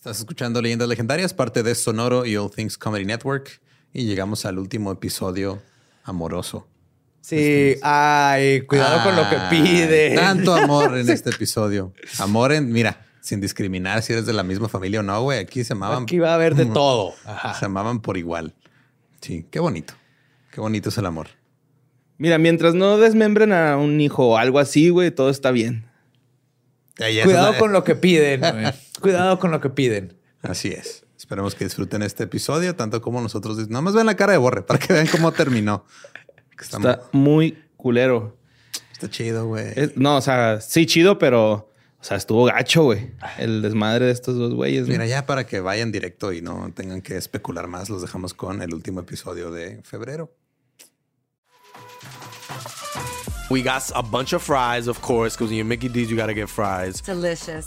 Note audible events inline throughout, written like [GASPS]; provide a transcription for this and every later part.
Estás escuchando Leyendas Legendarias, parte de Sonoro y All Things Comedy Network. Y llegamos al último episodio amoroso. Sí, ay, cuidado con lo que pide. Tanto amor en [LAUGHS] este episodio. Amor en, mira, sin discriminar si eres de la misma familia o no, güey. Aquí se amaban. Aquí va a haber de todo. Se amaban por igual. Sí, qué bonito. Qué bonito es el amor. Mira, mientras no desmembren a un hijo o algo así, güey, todo está bien. Cuidado con lo que piden. [LAUGHS] Cuidado con lo que piden. Así es. Esperemos que disfruten este episodio tanto como nosotros. Nada más ven la cara de Borre para que vean cómo terminó. Está, muy culero. Está chido, güey. No, o sea, sí chido, pero... O sea, estuvo gacho, güey. El desmadre de estos dos güeyes. Mira, ya para que vayan directo y no tengan que especular más, los dejamos con el último episodio de febrero. We got a bunch of fries, of course, because when you're Mickey D's, you got to get fries. Delicious.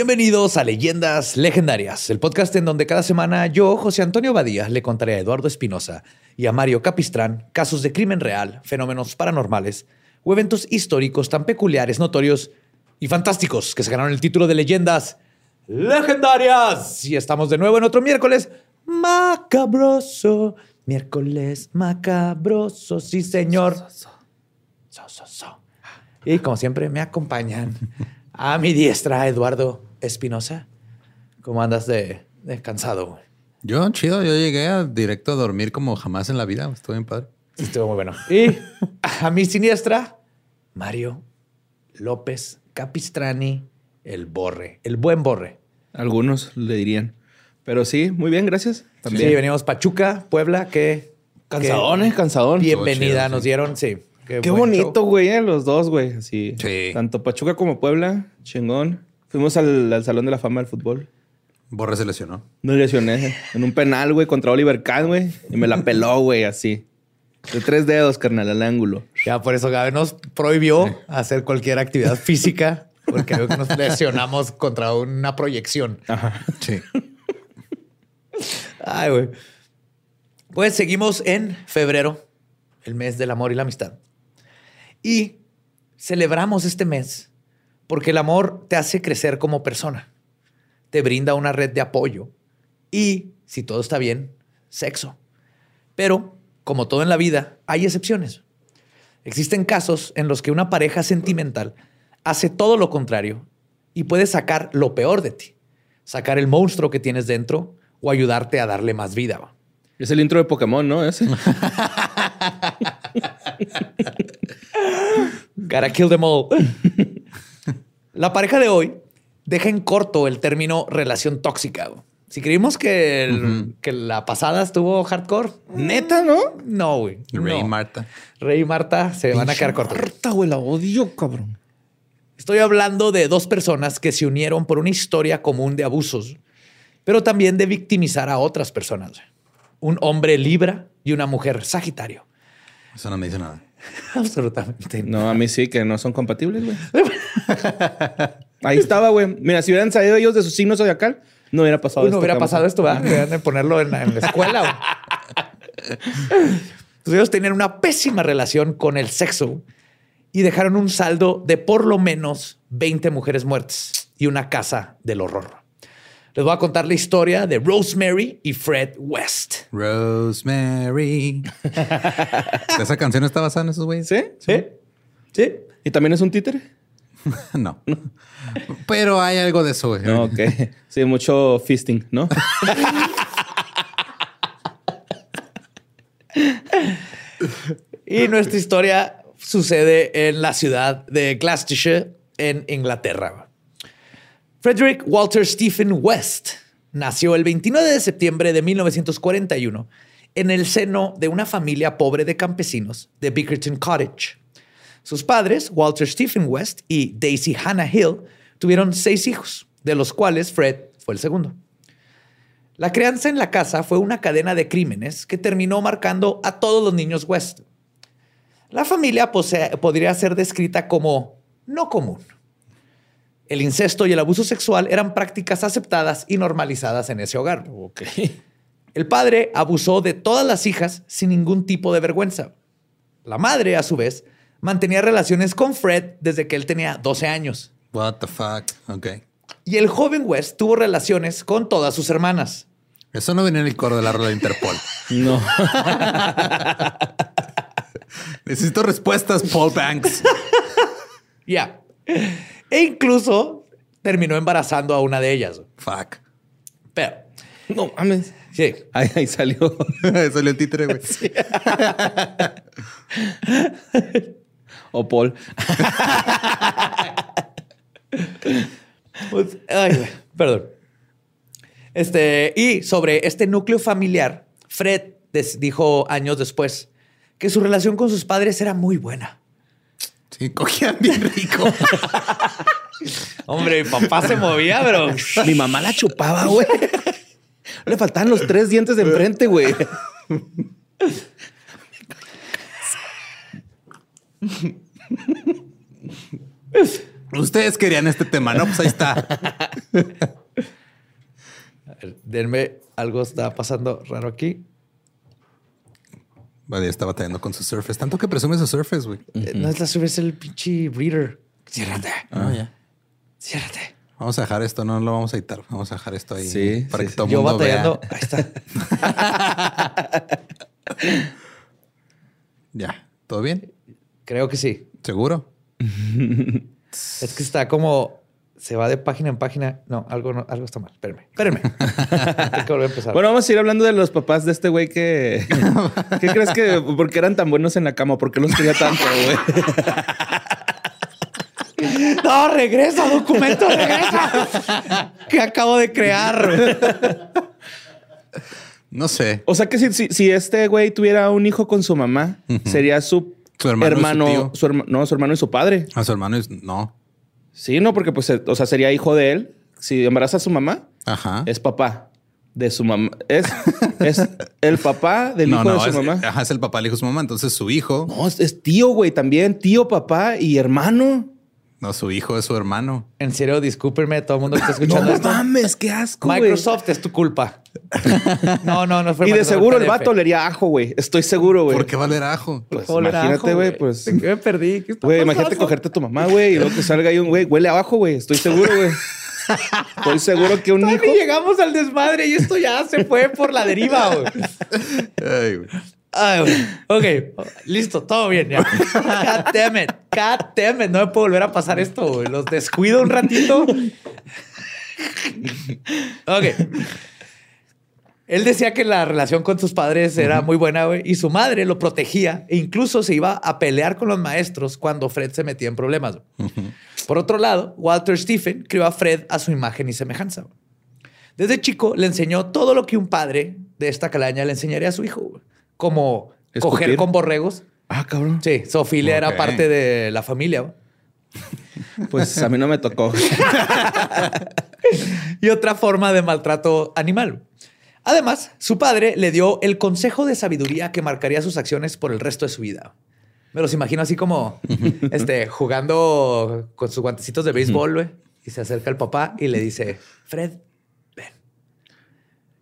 Bienvenidos a Leyendas Legendarias, el podcast en donde cada semana yo, José Antonio Badía, le contaré a Eduardo Espinosa y a Mario Capistrán casos de crimen real, fenómenos paranormales o eventos históricos tan peculiares, notorios y fantásticos que se ganaron el título de Leyendas Legendarias. Y estamos de nuevo en otro miércoles macabroso. Miércoles macabroso, sí señor. Y como siempre me acompañan a mi diestra, Eduardo Espinosa. ¿Cómo andas de, cansado? Yo, chido. Yo llegué directo a dormir como jamás en la vida. Estuvo bien padre. Estuvo muy bueno. Y a mi siniestra, Mario López Capistrani, el borre, el buen borre. Algunos le dirían. Pero sí, muy bien, gracias. También. Sí, venimos Pachuca, Puebla, que... Cansadón, ¿eh? Cansadón. Bienvenida, nos dieron, sí. Qué, bonito, güey, eh, los dos, güey. Así. Sí. Tanto Pachuca como Puebla, chingón. Fuimos al, Salón de la Fama del Fútbol. Borre se lesionó. Me lesioné en un penal, güey, contra Oliver Kahn, güey. Y me la peló, güey, así. De tres dedos, carnal, al ángulo. Ya, por eso Gabe nos prohibió hacer cualquier actividad física porque nos lesionamos contra una proyección. Ajá. Sí. Ay, güey. Pues seguimos en febrero, el mes del amor y la amistad. Y celebramos este mes porque el amor te hace crecer como persona, te brinda una red de apoyo y, si todo está bien, sexo. Pero, como todo en la vida, hay excepciones. Existen casos en los que una pareja sentimental hace todo lo contrario y puede sacar lo peor de ti, sacar el monstruo que tienes dentro o ayudarte a darle más vida. Es el intro de Pokémon, ¿no? Ese. [LAUGHS] Gotta kill them all. [LAUGHS] La pareja de hoy deja en corto el término relación tóxica. Si creímos que, que la pasada estuvo hardcore, neta, ¿no? No, güey. Rey y Marta. Rey y Marta se van a quedar cortos. Marta, güey, la odio, cabrón. Estoy hablando de dos personas que se unieron por una historia común de abusos, pero también de victimizar a otras personas. Un hombre Libra y una mujer Sagitario. Eso no me dice nada. [LAUGHS] Absolutamente. No, a mí sí, que no son compatibles, güey. Ahí estaba, güey. Mira, si hubieran salido ellos de su signo zodiacal, no hubiera pasado esto. No hubiera pasado esto, ¿verdad? Deberían de ponerlo en la, escuela. Ellos tenían una pésima relación con el sexo y dejaron un saldo de por lo menos 20 mujeres muertas y una casa del horror. Les voy a contar la historia de Rosemary y Fred West. Rosemary. [LAUGHS] ¿Esa canción está basada en esos güeyes? ¿Sí? ¿Sí? ¿Sí? ¿Y también es un títere? [LAUGHS] no. Pero hay algo de eso, güey. No, ok. Sí, mucho fisting, ¿no? [LAUGHS] y nuestra historia sucede en la ciudad de Gloucestershire, en Inglaterra. Frederick Walter Stephen West nació el 29 de septiembre de 1941 en el seno de una familia pobre de campesinos de Bickerton Cottage. Sus padres, Walter Stephen West y Daisy Hannah Hill, tuvieron seis hijos, de los cuales Fred fue el segundo. La crianza en la casa fue una cadena de crímenes que terminó marcando a todos los niños West. La familia podría ser descrita como no común. El incesto y el abuso sexual eran prácticas aceptadas y normalizadas en ese hogar. El padre abusó de todas las hijas sin ningún tipo de vergüenza. La madre, a su vez, mantenía relaciones con Fred desde que él tenía 12 años. What the fuck? Ok. Y el joven West tuvo relaciones con todas sus hermanas. Eso no venía en el coro de la rola de Interpol. [LAUGHS] no. [LAUGHS] Necesito respuestas, Paul Banks. [LAUGHS] Ya. E incluso terminó embarazando a una de ellas. Fuck. Pero. No mames. Sí. Ahí, salió. [LAUGHS] ahí salió el títere, güey. [LAUGHS] o Paul. Pues, ay, perdón. Este, y sobre este núcleo familiar, Fred dijo años después que su relación con sus padres era muy buena. Sí, cogían bien rico. [LAUGHS] Hombre, mi papá se movía, pero [LAUGHS] mi mamá la chupaba, güey. Le faltaban los tres dientes de enfrente, güey. Ustedes querían este tema, ¿no? Pues ahí está. denme, algo está pasando raro aquí. Vale, está batallando con su Surface. Tanto que presume su Surface, güey. Eh, no es la Surface, es el pinche reader. Ciérrate. Ah, ya. Ciérrate. Vamos a dejar esto, no lo vamos a editar. Vamos a dejar esto ahí. Sí. Para que todo el mundo batallando. Ahí está. [LAUGHS] ya. ¿Todo bien? Creo que sí. ¿Seguro? es que está como se va de página en página. No, algo, no, algo está mal. Espérenme, espérenme. [LAUGHS] que volver a empezar. Bueno, vamos a ir hablando de los papás de este güey que. ¿Qué crees que.? ¿Por qué eran tan buenos en la cama? ¿Por qué los quería tanto, güey? No, regresa, documento, regresa. que acabo de crear. No sé. O sea que si, si, este güey tuviera un hijo con su mamá, sería su, hermano, su, no, su hermano y su padre. A su hermano es no. Sí, no, porque pues, o sea, sería hijo de él. Si embaraza a su mamá, Ajá. es papá de su mamá. Es, es el papá del hijo de su mamá. Ajá, es el papá del hijo de su mamá. Entonces su hijo. No, es tío, güey, también. Tío, papá y hermano. No, su hijo es su hermano. En serio, discúlpenme, todo el mundo que está [LAUGHS] escuchando no mames, qué asco. Microsoft es tu culpa. [LAUGHS] no, no, no fue Y de seguro el vato olería ajo, güey. Estoy seguro, güey. ¿Por qué va a oler ajo? Pues imagínate, güey, pues. ¿De qué me perdí? Güey, imagínate cogerte a tu mamá, güey, y luego que salga ahí un güey, huele abajo, güey. Estoy seguro, güey. Estoy seguro que un hijo. llegamos al desmadre y esto ya se fue por la deriva, güey. [LAUGHS] Ay, güey. Ok, listo, todo bien ya. God damn it, God damn it, no me puedo volver a pasar esto, güey. Los descuido un ratito. Ok. Él decía que la relación con sus padres era muy buena, güey, y su madre lo protegía e incluso se iba a pelear con los maestros cuando Fred se metía en problemas. Por otro lado, Walter Stephen crió a Fred a su imagen y semejanza. Desde chico le enseñó todo lo que un padre de esta calaña le enseñaría a su hijo. Como coger con borregos. Ah, cabrón. Sí, Sofía era parte de la familia. Pues a mí no me tocó. [LAUGHS] y otra forma de maltrato animal. Además, su padre le dio el consejo de sabiduría que marcaría sus acciones por el resto de su vida. Me los imagino así como [LAUGHS] este, jugando con sus guantecitos de béisbol, güey. Y se acerca el papá y le dice, Fred,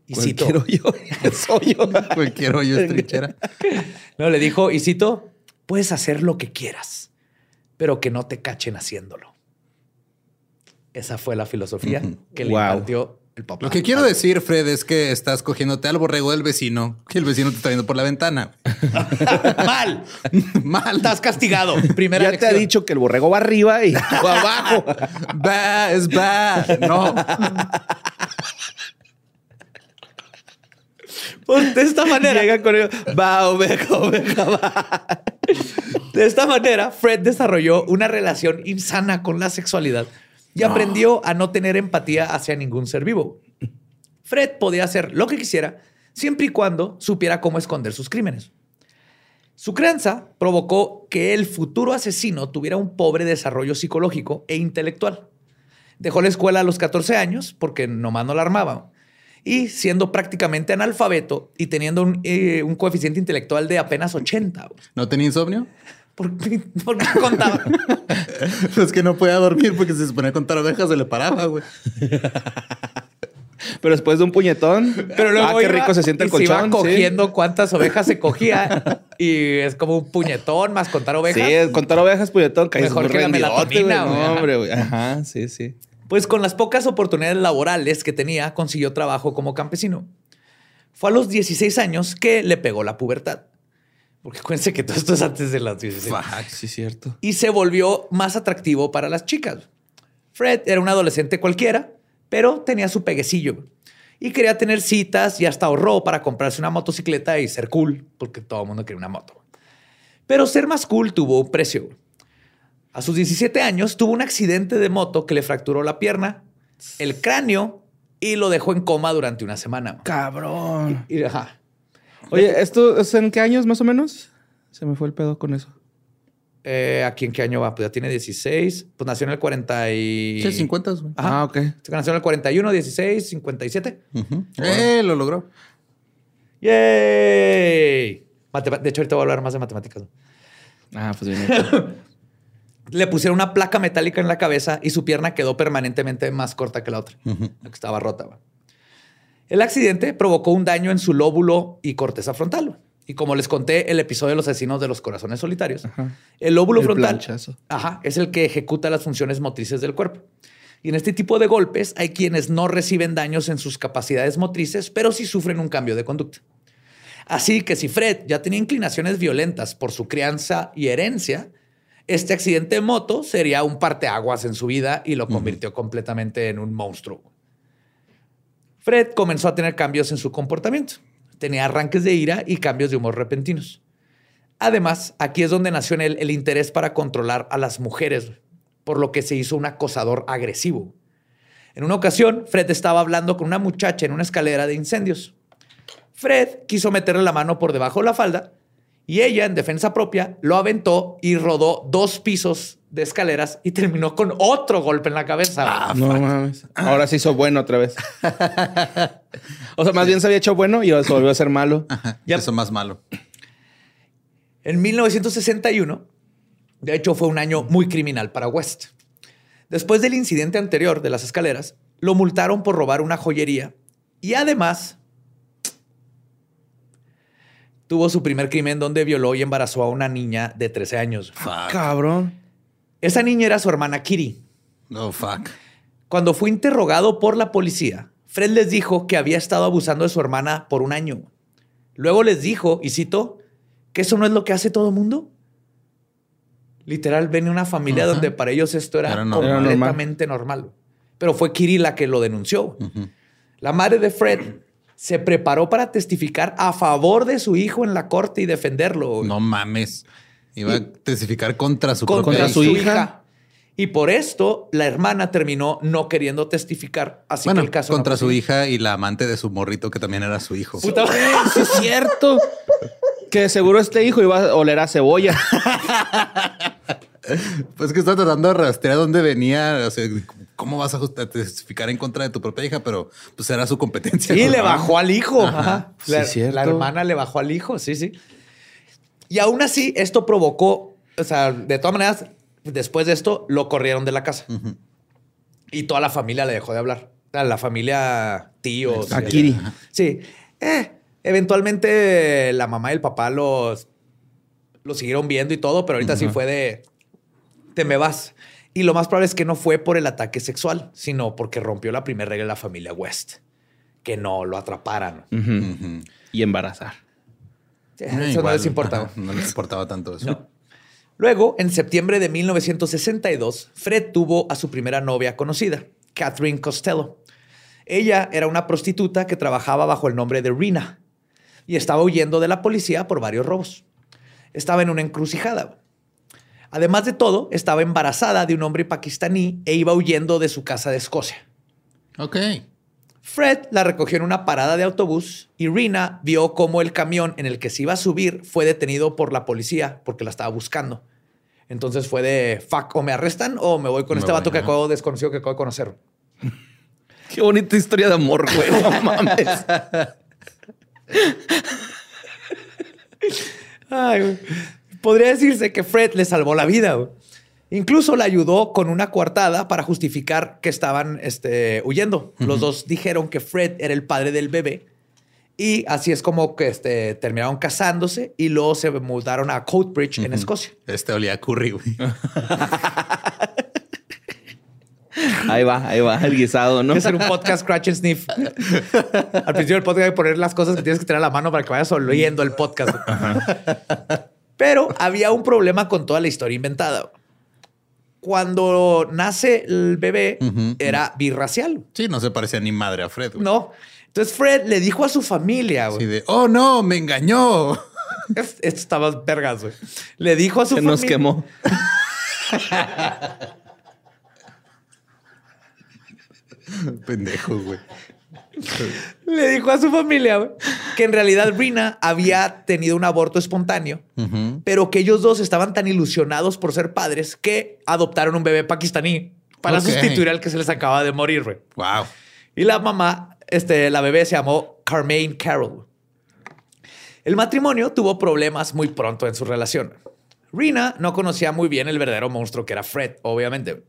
y Cualquier hoyo [LAUGHS] soy yo. Cualquier hoyo es trinchera. No, le dijo, y cito, puedes hacer lo que quieras, pero que no te cachen haciéndolo. Esa fue la filosofía que le impartió el papá. Lo que quiero decir, Fred, es que estás cogiéndote al borrego del vecino que el vecino te está viendo por la ventana. [LAUGHS] Mal. [LAUGHS] Mal. Estás castigado. Primera ya te ha dicho que el borrego va arriba y tú abajo. Va, es va. No. Pues de esta [LAUGHS] manera. Llega con el va, oveja, oveja, va. De esta manera, Fred desarrolló una relación insana con la sexualidad y aprendió a no tener empatía hacia ningún ser vivo. Fred podía hacer lo que quisiera siempre y cuando supiera cómo esconder sus crímenes. Su crianza provocó que el futuro asesino tuviera un pobre desarrollo psicológico e intelectual. Dejó la escuela a los 14 años porque nomás no la armaba. Y siendo prácticamente analfabeto y teniendo un, eh, un coeficiente intelectual de apenas 80. güey. ¿No tenía insomnio? ¿Por qué, [LAUGHS] por qué contaba? [LAUGHS] Es que no podía dormir porque si se ponía a contar ovejas se le paraba, güey. [LAUGHS] Pero después de un puñetón, Pero luego ah, qué iba rico se siente el colchón. iba sí. cogiendo cuántas ovejas se cogía y es como un puñetón más contar ovejas. Sí, contar ovejas, puñetón, Mejor que la melatonina. No, hombre, güey. Ajá, sí, sí. Pues con las pocas oportunidades laborales que tenía, consiguió trabajo como campesino. Fue a los 16 años que le pegó la pubertad. Porque acuérdense que todo esto es antes de los 16. Fuck. Sí, cierto. y se volvió más atractivo para las chicas. Fred era un adolescente cualquiera, pero tenía su peguecillo y quería tener citas y hasta ahorró para comprarse una motocicleta y ser cool, porque todo el mundo quería una moto. Pero ser más cool tuvo un precio. A sus 17 años tuvo un accidente de moto que le fracturó la pierna, el cráneo y lo dejó en coma durante una semana. Cabrón. Y, ajá. Oye, ¿esto es en qué años más o menos? Se me fue el pedo con eso. Eh, ¿Aquí en qué año va? Pues ya tiene 16. Pues nació en el 40 y... Sí, 50, güey. Ajá. Ah, ok. Nació en el 41, 16, 57. Ujú. Eh, lo logró. ¡Yay! De hecho, ahorita voy a hablar más de matemáticas. Ah, pues bien. [LAUGHS] Le pusieron una placa metálica en la cabeza y su pierna quedó permanentemente más corta que la otra, la que estaba rota. El accidente provocó un daño en su lóbulo y corteza frontal. Y como les conté el episodio de los asesinos de los corazones solitarios, el lóbulo El frontal planchazo. ajá, es el que ejecuta las funciones motrices del cuerpo. Y en este tipo de golpes hay quienes no reciben daños en sus capacidades motrices, pero sí sufren un cambio de conducta. Así que si Fred ya tenía inclinaciones violentas por su crianza y herencia, este accidente de moto sería un parteaguas en su vida y lo convirtió completamente en un monstruo. Fred comenzó a tener cambios en su comportamiento. Tenía arranques de ira y cambios de humor repentinos. Además, aquí es donde nació en él el interés para controlar a las mujeres, por lo que se hizo un acosador agresivo. En una ocasión, Fred estaba hablando con una muchacha en una escalera de incendios. Fred quiso meterle la mano por debajo de la falda y ella, en defensa propia, lo aventó y rodó dos pisos de escaleras y terminó con otro golpe en la cabeza. no mames. Ahora se hizo bueno otra vez. [LAUGHS] o sea, más bien se había hecho bueno y ahora se volvió a ser malo. Ya Eso más malo. En 1961, de hecho, fue un año muy criminal para West. Después del incidente anterior de las escaleras, lo multaron por robar una joyería y además tuvo su primer crimen donde violó y embarazó a una niña de 13 años. Cabrón. Esa niña era su hermana Kitty. No, fuck. Cuando fue interrogado por la policía, Fred les dijo que había estado abusando de su hermana por un año. Luego les dijo, y cito, que eso no es lo que hace todo el mundo. Literal, ven una familia donde para ellos esto era, Era normal. completamente normal. Pero fue Kiri la que lo denunció. La madre de Fred se preparó para testificar a favor de su hijo en la corte y defenderlo. No mames. Iba a testificar contra su contra propia su hija. hija. Y por esto, la hermana terminó no queriendo testificar. Así Bueno, que el caso no contra su hija y la amante de su morrito, que también era su hijo. Puta- Sí, es cierto. Que seguro este hijo iba a oler a cebolla. [LAUGHS] Pues que está tratando de rastrear dónde venía. O sea, ¿cómo vas a testificar en contra de tu propia hija? Pero pues era su competencia. Sí, ¿no? le bajó al hijo. Ajá. Sí, La, cierto. la hermana le bajó al hijo, sí, sí. Y aún así, esto provocó, o sea, de todas maneras, después de esto, lo corrieron de la casa. Y toda la familia le dejó de hablar. O sea, La familia, tíos. A eh, Kiri. Sí. Eh, eventualmente la mamá y el papá los, los siguieron viendo y todo, pero ahorita sí fue de, te me vas. Y lo más probable es que no fue por el ataque sexual, sino porque rompió la primera regla de la familia West, que no lo atraparan. Y embarazar. Eso no les importaba. no les importaba tanto eso. Luego, en septiembre de 1962, Fred tuvo a su primera novia conocida, Catherine Costello. Ella era una prostituta que trabajaba bajo el nombre de Rina y estaba huyendo de la policía por varios robos. Estaba en una encrucijada. Además de todo, estaba embarazada de un hombre pakistaní e iba huyendo de su casa de Escocia. Ok. Fred la recogió en una parada de autobús y Rina vio cómo el camión en el que se iba a subir fue detenido por la policía porque la estaba buscando. Entonces fue de fuck, o me arrestan o me voy con Me este voy, vato que acabo desconocido que acabo de conocer. [LAUGHS] Qué bonita historia de amor, güey. No [LAUGHS] mames. Ay, güey. Podría decirse que Fred le salvó la vida. güey. Incluso la ayudó con una coartada para justificar que estaban este, huyendo. Los dos dijeron que Fred era el padre del bebé. Y así es como que este, terminaron casándose y luego se mudaron a Coatbridge en Escocia. Este olía a curry, güey. [LAUGHS] Ahí va, ahí va, el guisado, ¿no? Hacer un podcast Scratch and Sniff. Al principio del podcast hay que poner las cosas que tienes que tener a la mano para que vayas oyendo el podcast. Pero había un problema con toda la historia inventada. Cuando nace el bebé, era birracial. Sí, no se parecía ni madre a Fred, güey. No. Entonces Fred le dijo a su familia, güey. Así de, oh no, me engañó. [LAUGHS] Es- Esto estaba vergas, güey. Le dijo a su Se familia. nos quemó. [LAUGHS] Pendejo, güey. [LAUGHS] Le dijo a su familia que en realidad Rina había tenido un aborto espontáneo, pero que ellos dos estaban tan ilusionados por ser padres que adoptaron un bebé pakistaní para sustituir al que se les acaba de morir. Wow. Y la mamá, este, la bebé se llamó Carmaine Carroll. El matrimonio tuvo problemas muy pronto en su relación. Rina no conocía muy bien el verdadero monstruo que era Fred, obviamente.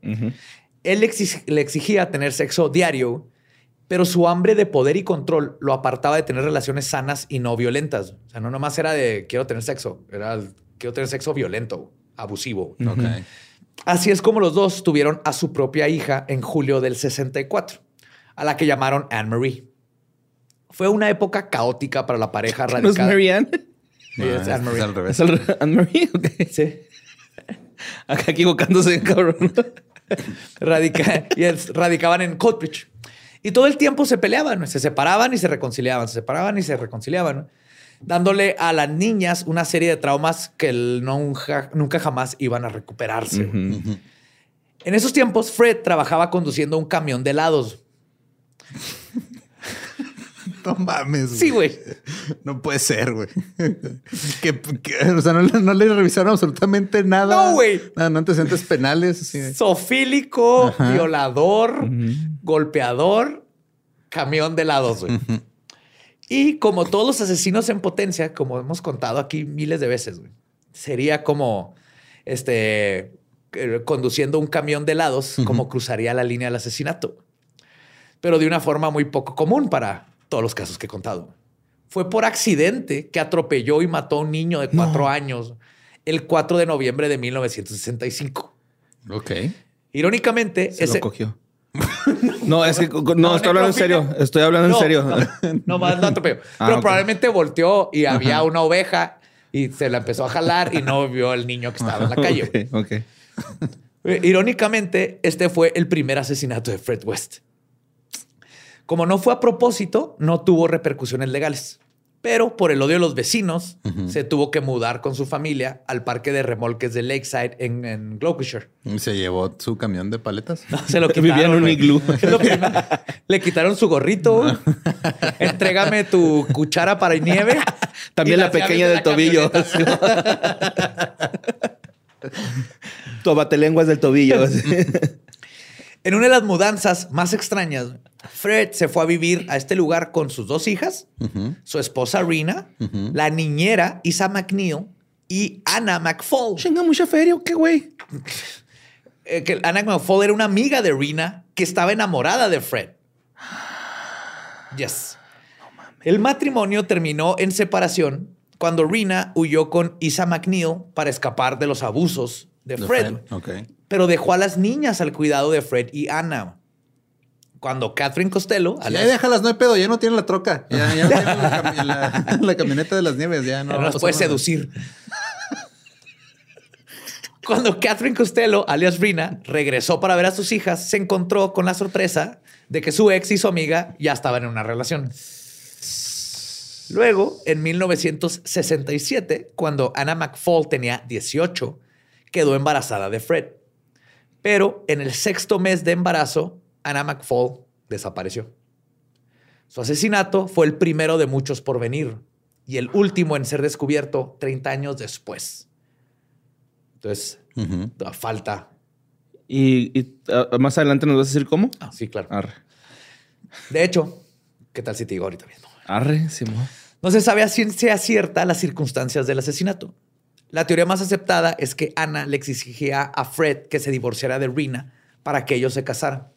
Él le exig- le exigía tener sexo diario, pero su hambre de poder y control lo apartaba de tener relaciones sanas y no violentas. O sea, no nomás era de quiero tener sexo, era quiero tener sexo violento, abusivo. Así es como los dos tuvieron a su propia hija en julio del 64, a la que llamaron Anne-Marie. Fue una época caótica para la pareja ¿No es radicada. Marianne? Sí, es Ah, Anne-Marie. es al revés. ¿Es el Anne-Marie? Ok. Sí. Acá equivocándose, cabrón. Radica- y es- radicaban en Coatbridge. Y todo el tiempo se peleaban, se separaban y se reconciliaban, se separaban y se reconciliaban, dándole a las niñas una serie de traumas que nunca jamás iban a recuperarse. En esos tiempos, Fred trabajaba conduciendo un camión de helados. [LAUGHS] No mames. Sí, güey. No puede ser, güey. [LAUGHS] que, que- o sea, no, le- no le revisaron absolutamente nada. No, güey. Nada, no antecedentes penales. así Sofílico, violador, golpeador, camión de helados, güey. Y como todos los asesinos en potencia, como hemos contado aquí miles de veces, güey, sería como este eh, conduciendo un camión de helados, como cruzaría la línea del asesinato. Pero de una forma muy poco común para todos los casos que he contado. Fue por accidente que atropelló y mató a un niño de cuatro años el 4 de noviembre de 1965. Ok. Irónicamente, Se ese lo cogió. [LAUGHS] No, es que no, No, estoy hablando en serio. Estoy hablando en serio. No, no más no atropelló. [LAUGHS] Ah, Pero probablemente volteó y había una oveja y se la empezó a jalar y no vio al niño que estaba en la [LAUGHS] calle. güey. Ok, ok. Eh, Irónicamente, este fue el primer asesinato de Fred West. Como no fue a propósito, no tuvo repercusiones legales. Pero por el odio de los vecinos, se tuvo que mudar con su familia al parque de remolques de Lakeside en, en Gloucestershire. Se llevó su camión de paletas. Se lo [LAUGHS] [LAUGHS] Que vivía en quitaron, un iglú. Le quitaron su gorrito. güey. [LAUGHS] Entrégame tu cuchara para nieve. También la pequeña de del tobillo. camioneta. tu batelenguas del tobillo. En una de las mudanzas más extrañas, Fred se fue a vivir a este lugar con sus dos hijas, su esposa Rina, la niñera Isa McNeil y Anna McFall. Chinga, mucha feria, ¿o qué, güey? Eh, que Anna McFall era una amiga de Rina que estaba enamorada de Fred. Yes. El matrimonio terminó en separación cuando Rina huyó con Isa McNeil para escapar de los abusos de De Fred. Fred, ok. pero dejó a las niñas al cuidado de Fred y Anna. Cuando Catherine Costello... Sí, ya déjalas, no hay pedo, ya no tiene la troca. Ya, ya [LAUGHS] no tiene la, cami- la- [LAUGHS] la camioneta de las nieves, ya no. no las pasa puede seducir. [LAUGHS] Cuando Catherine Costello, alias Rina, regresó para ver a sus hijas, se encontró con la sorpresa de que su ex y su amiga ya estaban en una relación. Luego, en 1967, cuando Anna McFall tenía 18, quedó embarazada de Fred. Pero en el sexto mes de embarazo, Anna McFall desapareció. Su asesinato fue el primero de muchos por venir y el último en ser descubierto 30 años después. Entonces, da falta. Y, y, ah, más adelante nos vas a decir cómo. Ah, sí, claro. Arre. De hecho, ¿qué tal si te digo ahorita mismo? Arre, Simón. No se sabe a ciencia cierta las circunstancias del asesinato. La teoría más aceptada es que Ana le exigía a Fred que se divorciara de Rina para que ellos se casaran.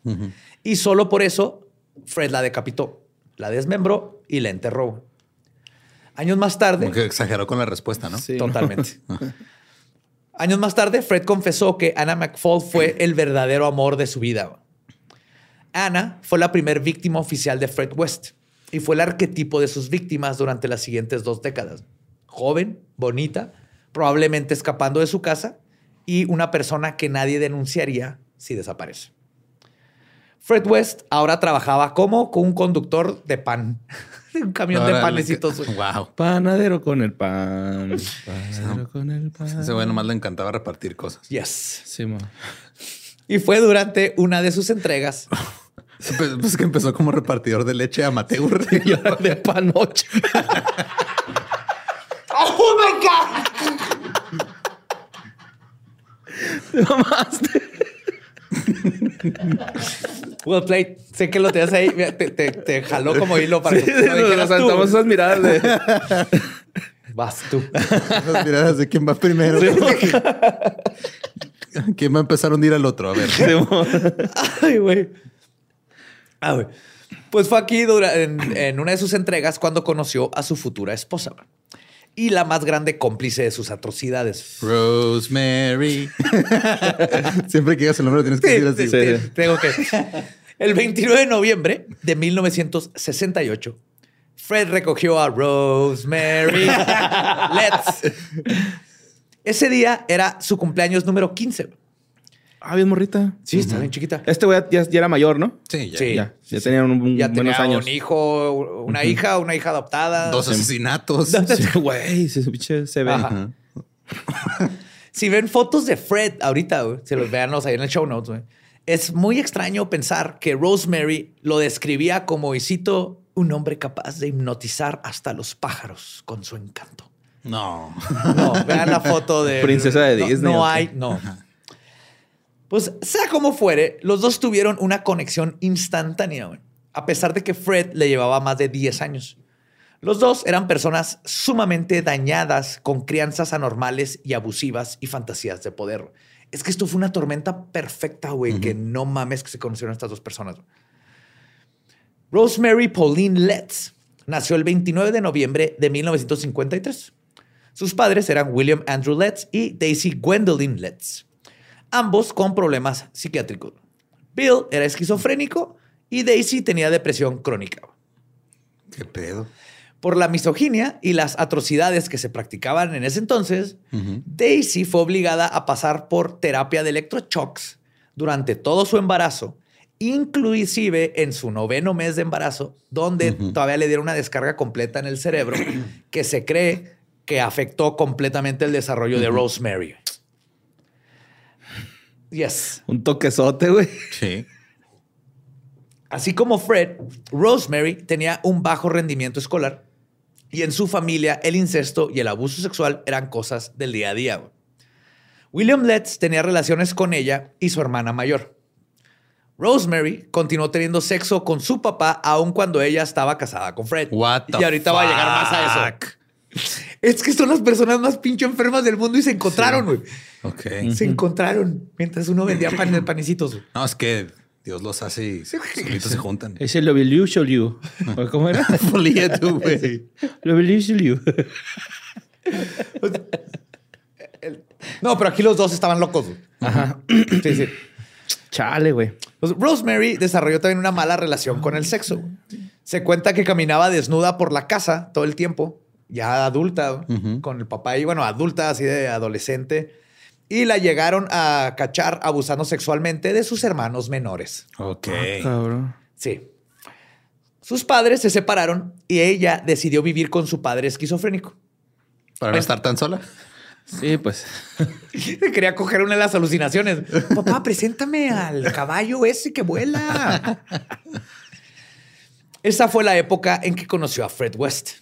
Y solo por eso Fred la decapitó, la desmembró y la enterró. Años más tarde, Como que exageró con la respuesta, ¿no? Sí. totalmente. [LAUGHS] Años más tarde, Fred confesó que Anna McFall fue [CLEARS THROAT] el verdadero amor de su vida. Anna fue la primer víctima oficial de Fred West y fue el arquetipo de sus víctimas durante las siguientes dos décadas. Joven, bonita, probablemente escapando de su casa y una persona que nadie denunciaría si desaparece. Fred West ahora trabajaba como con un conductor de pan, de [LAUGHS] un camión de panecitos. Wow. Panadero con el pan. Panadero con el pan. Ese güey nomás le encantaba repartir cosas. Yes. Simón. Y fue durante una de sus entregas. [LAUGHS] Pues, pues que empezó como repartidor de leche amateur. [LAUGHS] Y ahora de panoche. ¡Oh, my God! Te mamaste. [LAUGHS] Well played. Sé que lo tenías ahí. Mira, Te, te- te jaló como hilo para Sí, que no nos dijeras tú. saltamos esas miradas de. [LAUGHS] Vas tú. Esas miradas de quién va primero. [LAUGHS] ¿Quién va a empezar a hundir al otro? A ver. Ay, güey. Ah, güey. Pues fue aquí dura- en, en una de sus entregas cuando conoció a su futura esposa. Y la más grande cómplice de sus atrocidades. Rosemary. [LAUGHS] Siempre que digas el nombre lo tienes que decir así. Sí, tengo que. El 29 de noviembre de 1968, Fred recogió a Rosemary [LAUGHS] Letts. Ese día era su cumpleaños número 15. Ah, bien morrita. Sí, está bien chiquita. Este güey ya, ya era mayor, ¿no? Sí, ya. Sí. Ya, ya tenían un, un- Ya buenos tenía años. un hijo, una hija, una hija adoptada. Dos asesinatos. [LAUGHS] Güey, se ve. Ajá. Si ven fotos de Fred ahorita, güey, se los veanlos ahí en el show notes, güey. Es muy extraño pensar que Rosemary lo describía como, y cito, un hombre capaz de hipnotizar hasta los pájaros con su encanto. No. No, vean la foto de... Princesa de Disney, No hay, no. Pues sea como fuere, los dos tuvieron una conexión instantánea, güey, a pesar de que Fred le llevaba más de 10 años. Los dos eran personas sumamente dañadas con crianzas anormales y abusivas y fantasías de poder. Es que esto fue una tormenta perfecta, güey, que no mames que se conocieron estas dos personas. Rosemary Pauline Letts nació el 29 de noviembre de 1953. Sus padres eran William Andrew Letts y Daisy Gwendolyn Letts, ambos con problemas psiquiátricos. Bill era esquizofrénico y Daisy tenía depresión crónica. ¿Qué pedo? Por la misoginia y las atrocidades que se practicaban en ese entonces, Daisy fue obligada a pasar por terapia de electroshocks durante todo su embarazo, inclusive en su noveno mes de embarazo, donde todavía le dieron una descarga completa en el cerebro que se cree que afectó completamente el desarrollo de Rosemary. Yes. Un toquezote, güey. Sí. Así como Fred, Rosemary tenía un bajo rendimiento escolar y en su familia el incesto y el abuso sexual eran cosas del día a día. güey. William Letts tenía relaciones con ella y su hermana mayor. Rosemary continuó teniendo sexo con su papá aun cuando ella estaba casada con Fred. What the y ahorita va a llegar más a eso. Es que son las personas más pinche enfermas del mundo y se encontraron, güey. Ok. Se encontraron mientras uno vendía pan, [LAUGHS] panecitos. No, es que Dios los hace y solitos se juntan. Es el Lobiliu Sholiu. ¿O [LAUGHS] ¿Cómo era? [LAUGHS] Folía tú, güey. Lobiliu Sholiu. No, pero aquí los dos estaban locos. Ajá. Sí, sí. Chale, güey. Pues Rosemary desarrolló también una mala relación con el sexo. Se cuenta que caminaba desnuda por la casa todo el tiempo, ya adulta, con el papá y bueno, adulta, así de adolescente. Y la llegaron a cachar abusando sexualmente de sus hermanos menores. Ok. Cabrón. Sí. Sus padres se separaron y ella decidió vivir con su padre esquizofrénico. Para no estar tan sola. Sí, pues. [LAUGHS] Quería coger una de las alucinaciones. Papá, preséntame al caballo ese que vuela. [LAUGHS] Esa fue la época en que conoció a Fred West.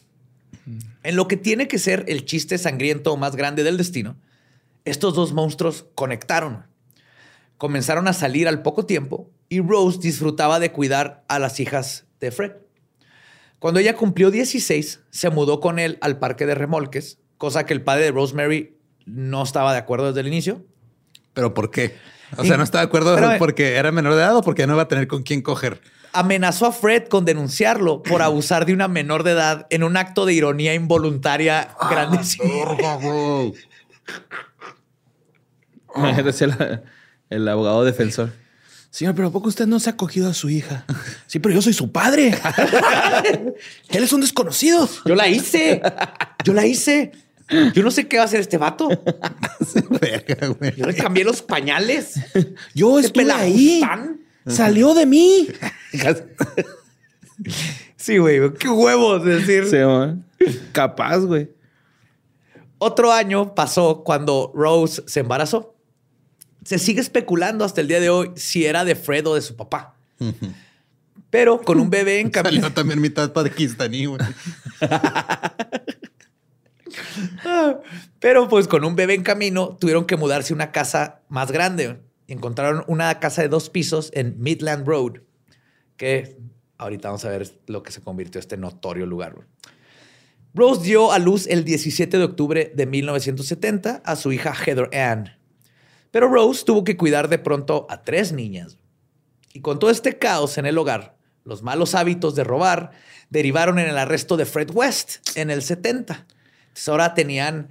En lo que tiene que ser el chiste sangriento más grande del destino, estos dos monstruos conectaron. Comenzaron a salir al poco tiempo y Rose disfrutaba de cuidar a las hijas de Fred. Cuando ella cumplió 16, se mudó con él al parque de remolques, cosa que el padre de Rosemary no estaba de acuerdo desde el inicio. ¿Pero por qué? O sea, no está de acuerdo Pero- porque era menor de edad o porque no iba a tener con quién coger. Amenazó a Fred con denunciarlo por [CLEARS THROAT] abusar de una menor de edad en un acto de ironía involuntaria grandísimo. Decía la- el abogado defensor. Señor, pero ¿a poco usted no se ha cogido a su hija? Sí, pero yo soy su padre. [LAUGHS] Él es un desconocido. Yo la hice. Yo la hice. Yo no sé qué va a hacer este vato. [LAUGHS] Verga, güey. Yo le cambié los pañales. Yo estuve ahí. Salió de mí. [LAUGHS] Sí, güey. Qué huevos decir. Sí, man. Capaz, güey. Otro año pasó cuando Rose se embarazó. Se sigue especulando hasta el día de hoy si era de Fred o de su papá. Pero con un bebé en [LAUGHS] camino. Salió también mitad pakistaní, güey. [LAUGHS] Pero pues con un bebé en camino tuvieron que mudarse a una casa más grande. Encontraron una casa de dos pisos en Midland Road, que ahorita vamos a ver lo que se convirtió este notorio lugar. Rose dio a luz el 17 de octubre de 1970 a su hija Heather Ann. Pero Rose tuvo que cuidar de pronto a tres niñas. Y con todo este caos en el hogar, los malos hábitos de robar derivaron en el arresto de Fred West en el 70. Entonces ahora tenían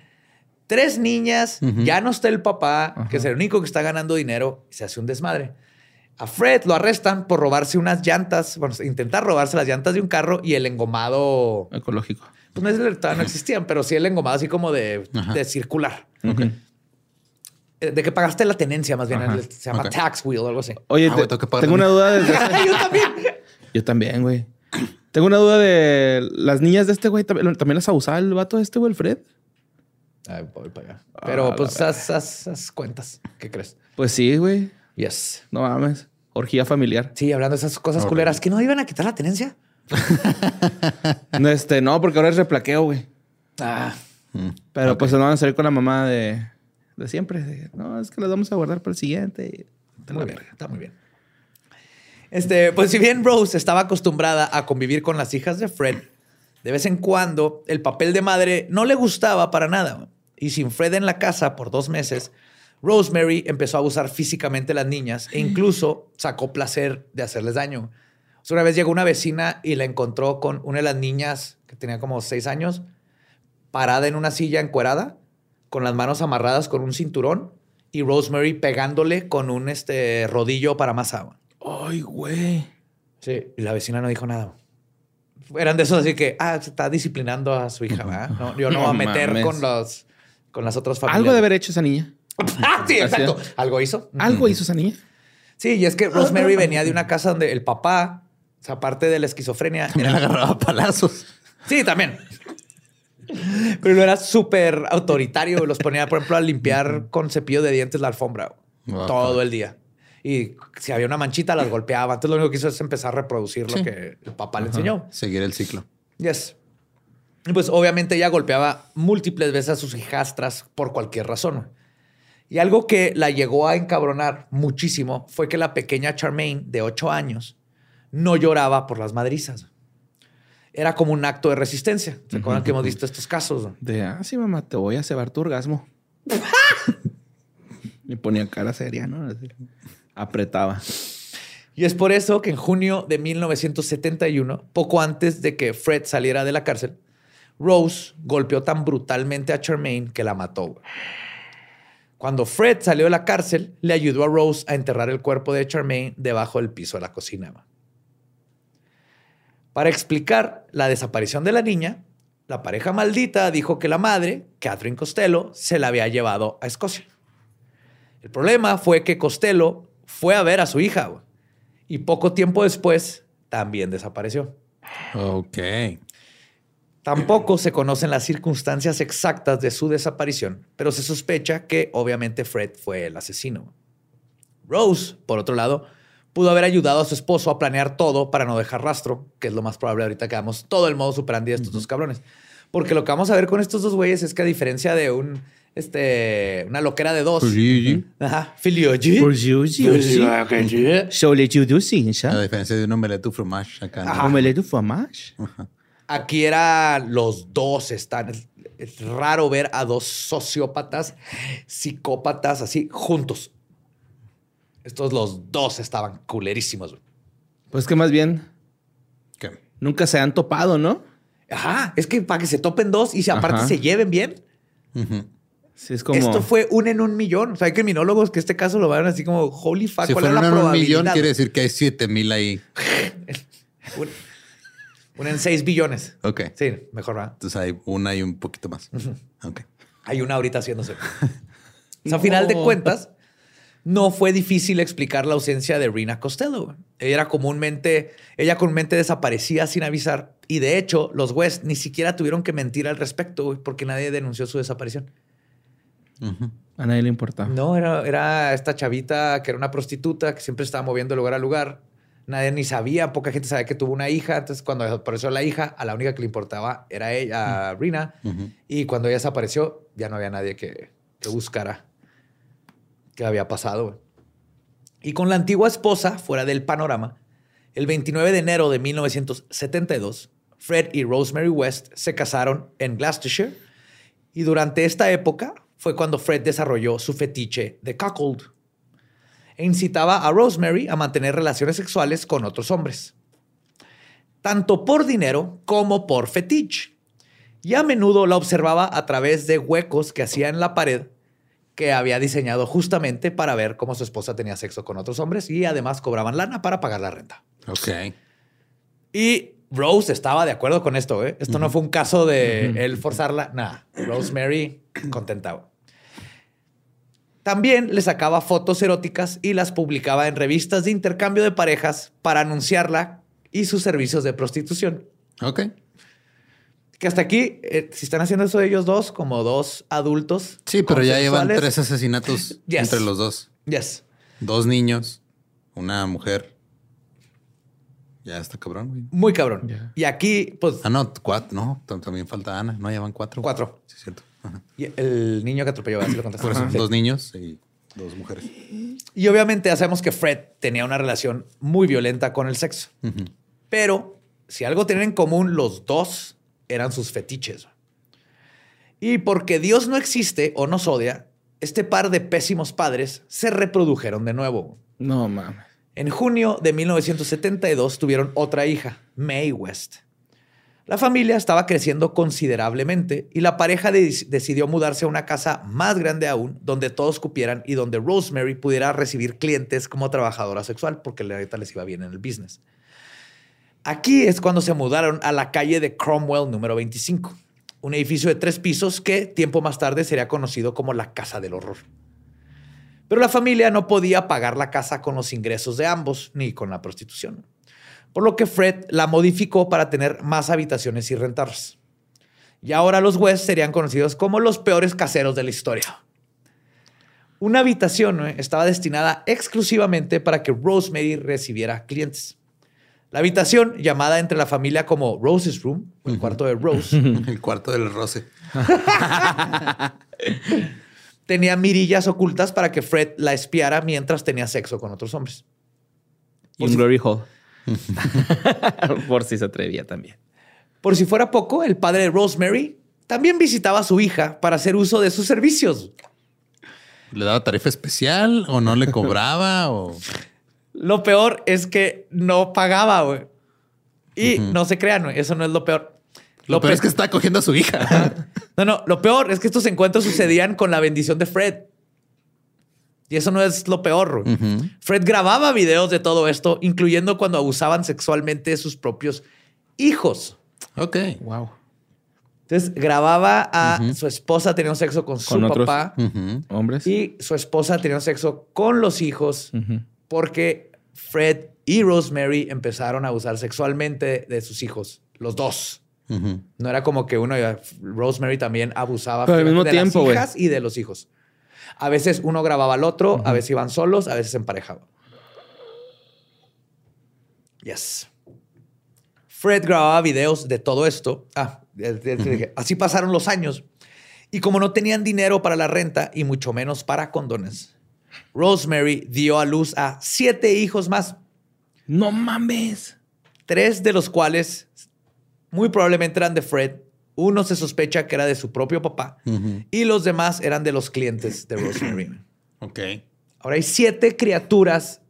tres niñas, ya no está el papá, que es el único que está ganando dinero, y se hace un desmadre. A Fred lo arrestan por robarse unas llantas, bueno, intentar robarse las llantas de un carro y el engomado, Ecológico. pues no, es- todavía no existían, pero sí el engomado así como de, de circular. Eh, De que pagaste la tenencia, más bien. Ajá. Se llama tax wheel o algo así. Oye, Ah, te- tengo que pagar tengo una duda de... [LAUGHS] Yo también. [LAUGHS] Yo también, güey. Tengo una duda de las niñas de este güey. ¿También, también las abusaba el vato de este güey, el Fred? Ay, voy para allá. Pero Ah, pues la haz, haz- haz cuentas. ¿Qué crees? Pues sí, güey. Yes. No mames. Orgía familiar. Sí, hablando de esas cosas culeras, ¿que no iban a quitar la tenencia? [LAUGHS] No, este, no, porque ahora es replaqueo, güey. Ah, Pero pues no van a salir con la mamá de, de siempre. de, no, es que las vamos a guardar para el siguiente. está muy bien. Está muy bien. Este, pues si bien Rose estaba acostumbrada a convivir con las hijas de Fred, de vez en cuando el papel de madre no le gustaba para nada. Y sin Fred en la casa por dos meses, Rosemary empezó a abusar físicamente a las niñas e incluso sacó placer de hacerles daño. O sea, una vez llegó una vecina y la encontró con una de las niñas que tenía como seis años, parada en una silla encuerada, con las manos amarradas con un cinturón y Rosemary pegándole con un este, rodillo para más agua. Ay, güey. Sí. Y la vecina no dijo nada. Eran de esos así que, ah, se está disciplinando a su hija, ¿verdad? No, yo no, [LAUGHS] No voy a meter mames. con los con las otras familias. Algo de haber hecho esa niña. [LAUGHS] Ah, sí, exacto. Algo hizo. Algo hizo esa niña. Sí, y es que Rosemary venía de una casa donde el papá, o sea, aparte de la esquizofrenia, era- agarraba palazos. Sí, también. Pero era súper autoritario. Los ponía, por ejemplo, a limpiar con cepillo de dientes la alfombra Wow. todo el día. Y si había una manchita, las golpeaba. Entonces, lo único que hizo es empezar a reproducir lo que el papá le enseñó. Seguir el ciclo. Yes. Y pues, obviamente, ella golpeaba múltiples veces a sus hijastras por cualquier razón. Y algo que la llegó a encabronar muchísimo fue que la pequeña Charmaine, de 8 años, no lloraba por las madrizas. Era como un acto de resistencia. ¿Se acuerdan que hemos visto estos casos? De, ah, sí, mamá, te voy a cebar tu orgasmo. [LAUGHS] Me ponía cara seria, ¿no? Apretaba. Y es por eso que en junio de 1971, poco antes de que Fred saliera de la cárcel, Rose golpeó tan brutalmente a Charmaine que la mató. Cuando Fred salió de la cárcel, le ayudó a Rose a enterrar el cuerpo de Charmaine debajo del piso de la cocina. Para explicar la desaparición de la niña, la pareja maldita dijo que la madre, Catherine Costello, se la había llevado a Escocia. El problema fue que Costello fue a ver a su hija y poco tiempo después también desapareció. Ok. Tampoco se conocen las circunstancias exactas de su desaparición, pero se sospecha que obviamente Fred fue el asesino. Rose, por otro lado, pudo haber ayudado a su esposo a planear todo para no dejar rastro, que es lo más probable ahorita que hagamos todo el modo superandi de estos dos cabrones. Porque lo que vamos a ver con estos dos güeyes es que a diferencia de un este una loquera de dos, ajá, filioji, A diferencia de un omelette au fromage acá. ¿no? Le du fromage. Aquí era los dos están. Es, es raro ver a dos sociópatas, psicópatas así juntos. Estos los dos estaban culerísimos. güey. Pues que más bien ¿Qué? nunca se han topado, ¿no? Ajá, es que para que se topen dos y se, aparte Ajá. se lleven bien. Sí, es como. Esto fue un en un millón. O sea, hay criminólogos que este caso lo van así como holy fuck. Si ¿cuál es la en un probabilidad? millón, quiere decir que hay 7 mil ahí. [LAUGHS] Un, un en seis billones. Ok. Sí, mejor va. Entonces hay una y un poquito más. Ok. Hay una ahorita haciéndose. [LAUGHS] O sea, a final de cuentas, no fue difícil explicar la ausencia de Rina Costello. Ella era comúnmente, ella comúnmente desaparecía sin avisar. Y de hecho, los West ni siquiera tuvieron que mentir al respecto, güey, porque nadie denunció su desaparición. A nadie le importa. No, era, era esta chavita que era una prostituta que siempre estaba moviendo de lugar a lugar. Nadie ni sabía, poca gente sabía que tuvo una hija. Entonces, cuando desapareció la hija, a la única que le importaba era ella, a Rina. Y cuando ella desapareció, ya no había nadie que, que buscara qué había pasado. Y con la antigua esposa fuera del panorama, el 29 de enero de 1972, Fred y Rosemary West se casaron en Gloucestershire y durante esta época fue cuando Fred desarrolló su fetiche de cuckold e incitaba a Rosemary a mantener relaciones sexuales con otros hombres, tanto por dinero como por fetiche. Y a menudo la observaba a través de huecos que hacía en la pared que había diseñado justamente para ver cómo su esposa tenía sexo con otros hombres y además cobraban lana para pagar la renta. Ok. Y Rose estaba de acuerdo con esto. ¿eh? Esto no fue un caso de él forzarla. Nada. Rosemary contentaba. También le sacaba fotos eróticas y las publicaba en revistas de intercambio de parejas para anunciarla y sus servicios de prostitución. Ok. Que hasta aquí, eh, si están haciendo eso ellos dos, como dos adultos. Sí, pero ya llevan tres asesinatos [LAUGHS] Yes. entre los dos. Yes. Dos niños, una mujer. Ya está cabrón, güey. Muy cabrón. Y aquí, pues, Ah, no, cuatro. No, también falta Ana. No, ya van cuatro. Cuatro. Sí, es cierto. Y el niño que atropelló, así lo contaste. Por eso, Sí. dos niños y dos mujeres. Y obviamente ya sabemos que Fred tenía una relación muy violenta con el sexo. Pero si algo tienen en común los dos eran sus fetiches. Y porque Dios no existe o nos odia, este par de pésimos padres se reprodujeron de nuevo. No mames. En junio de 1972 tuvieron otra hija, Mae West. La familia estaba creciendo considerablemente y la pareja de- decidió mudarse a una casa más grande aún, donde todos cupieran y donde Rosemary pudiera recibir clientes como trabajadora sexual, porque ahorita les iba bien en el business. Aquí es cuando se mudaron a la calle de Cromwell número 25, un edificio de tres pisos que tiempo más tarde sería conocido como la Casa del Horror. Pero la familia no podía pagar la casa con los ingresos de ambos ni con la prostitución. Por lo que Fred la modificó para tener más habitaciones y rentarlas. Y ahora los West serían conocidos como los peores caseros de la historia. Una habitación ¿eh? estaba destinada exclusivamente para que Rosemary recibiera clientes. La habitación, llamada entre la familia como Rose's Room, o el cuarto de Rose, [LAUGHS] El cuarto del roce. [LAUGHS] tenía mirillas ocultas para que Fred la espiara mientras tenía sexo con otros hombres. Y un Glory Hall. [LAUGHS] Por si se atrevía también. Por si fuera poco, el padre de Rosemary también visitaba a su hija para hacer uso de sus servicios. ¿Le daba tarifa especial o no le cobraba? o... Lo peor es que no pagaba, güey. Y no se crean, güey, eso no es lo peor. Lo peor pe- es que está cogiendo a su hija. [LAUGHS] No, no, lo peor es que estos encuentros sucedían con la bendición de Fred. Y eso no es lo peor. Fred grababa videos de todo esto, incluyendo cuando abusaban sexualmente de sus propios hijos. Ok. Wow. Entonces grababa a su esposa teniendo sexo con su Con papá. Hombres. y su esposa teniendo sexo con los hijos porque Fred y Rosemary empezaron a abusar sexualmente de sus hijos, los dos. No era como que uno, Rosemary también abusaba Pero al mismo de tiempo, las hijas y de los hijos. A veces uno grababa al otro, a veces iban solos, a veces se emparejaban. Yes. Fred grababa videos de todo esto. Ah, así pasaron los años. Y como no tenían dinero para la renta y mucho menos para condones, Rosemary dio a luz a siete hijos más, No mames. tres de los cuales muy probablemente eran de Fred. Uno se sospecha que era de su propio papá y los demás eran de los clientes de Rosemary. [CLEARS THROAT] Ok. Ahora hay siete criaturas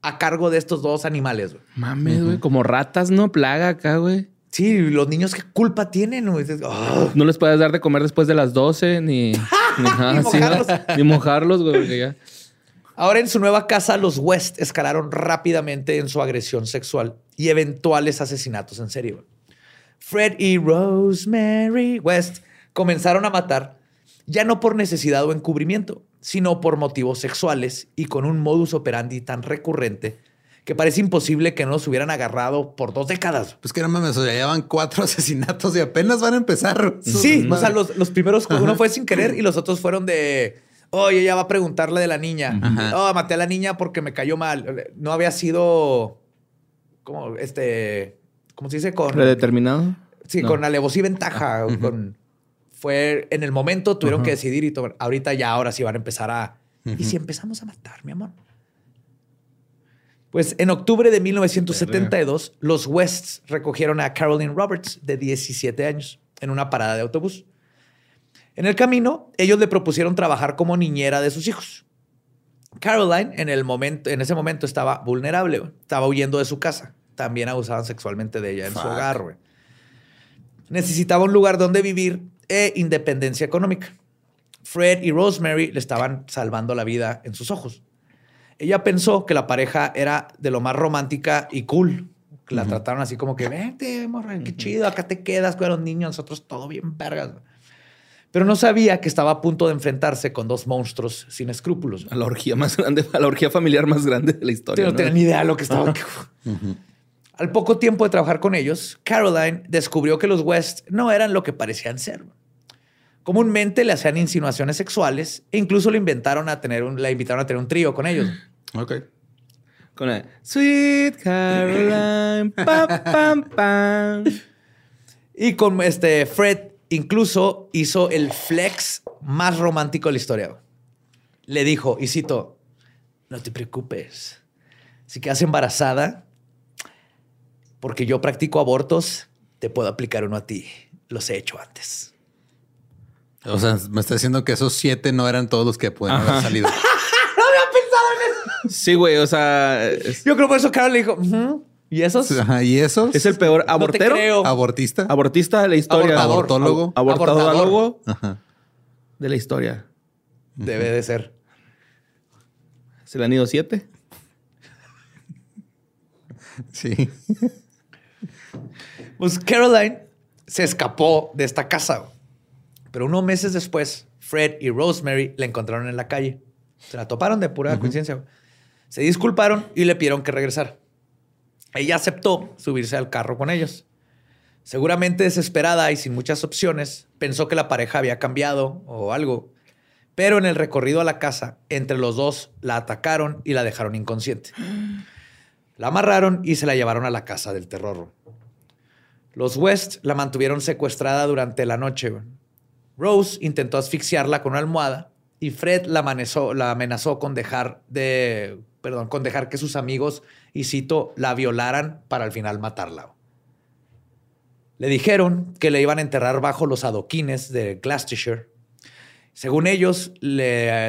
a cargo de estos dos animales. güey. Mames, güey. Como ratas, ¿no? Plaga acá, güey. Sí, los niños qué culpa tienen. güey? Dices. No les puedes dar de comer después de las 12 ni... [LAUGHS] Ni. Ni mojarlos, güey. porque ya- Ahora en su nueva casa, los West escalaron rápidamente en su agresión sexual y eventuales asesinatos en serie. güey. Fred y Rosemary West comenzaron a matar ya no por necesidad o encubrimiento, sino por motivos sexuales y con un modus operandi tan recurrente que parece imposible que no los hubieran agarrado por dos décadas. Pues que no mames, o sea, ya van cuatro [LAUGHS] asesinatos y apenas van a empezar. Sí, o sea, los, los primeros, uno fue sin querer y los otros fueron de, oye, ella va a preguntarle de la niña. Ajá. Oh, maté a la niña porque me cayó mal. No había sido, como, este, ¿cómo se dice? Con, ¿Predeterminado? sí, No. con alevosía y ventaja. con, fue en el momento, tuvieron que decidir y tomar- ahorita ya, ahora sí van a empezar a, ¿y si empezamos a matar, mi amor? Pues en octubre de 1972, los Wests recogieron a Carolyn Roberts, de 17 años, en una parada de autobús. En el camino, ellos le propusieron trabajar como niñera de sus hijos. Caroline en, el momento, en ese momento estaba vulnerable, estaba huyendo de su casa. También abusaban sexualmente de ella en su hogar. güey. Necesitaba un lugar donde vivir e independencia económica. Fred y Rosemary le estaban salvando la vida en sus ojos. Ella pensó que la pareja era de lo más romántica y cool. La trataron así como que, vente, morra, qué chido, acá te quedas con los niños, nosotros todo bien vergas. Pero no sabía que estaba a punto de enfrentarse con dos monstruos sin escrúpulos. A la orgía más grande, a la orgía familiar más grande de la historia. no ¿no? tenía ni idea de lo que estaba. Al poco tiempo de trabajar con ellos, Caroline descubrió que los West no eran lo que parecían ser. Comúnmente le hacían insinuaciones sexuales e incluso le inventaron a tener un, la invitaron a tener un trío con ellos. [CLEARS THROAT] Ok. Con la Sweet Caroline. [LAUGHS] pa, pam, pam. Y con este Fred incluso hizo el flex más romántico de la historia. Le dijo, y cito, no te preocupes. Si quedas embarazada, porque yo practico abortos, te puedo aplicar uno a ti. Los he hecho antes. O sea, me está diciendo que esos siete no eran todos los que pueden haber salido. [LAUGHS] Sí, güey. O sea, es, Yo creo por eso Carol le dijo, "Ujú, ¿y esos? Ajá, ¿Y esos? es el peor No te abortero. creo. abortista. Abortista de la historia. Abortador. Abortólogo. Ab- Abortadólogo Ajá. de la historia. Debe de ser. ¿Se le han ido siete? [LAUGHS] Sí. Pues Caroline se escapó de esta casa. Pero unos meses después, Fred y Rosemary la encontraron en la calle. Se la toparon de pura coincidencia. Se disculparon y le pidieron que regresara. Ella aceptó subirse al carro con ellos. Seguramente desesperada y sin muchas opciones, pensó que la pareja había cambiado o algo. Pero en el recorrido a la casa, entre los dos la atacaron y la dejaron inconsciente. [GASPS] La amarraron y se la llevaron a la casa del terror. Los West la mantuvieron secuestrada durante la noche. Rose intentó asfixiarla con una almohada y Fred la, amenazó con dejar de, perdón, con dejar que sus amigos y cito la violaran para al final matarla. Le dijeron que le iban a enterrar bajo los adoquines de Gloucestershire. Según ellos,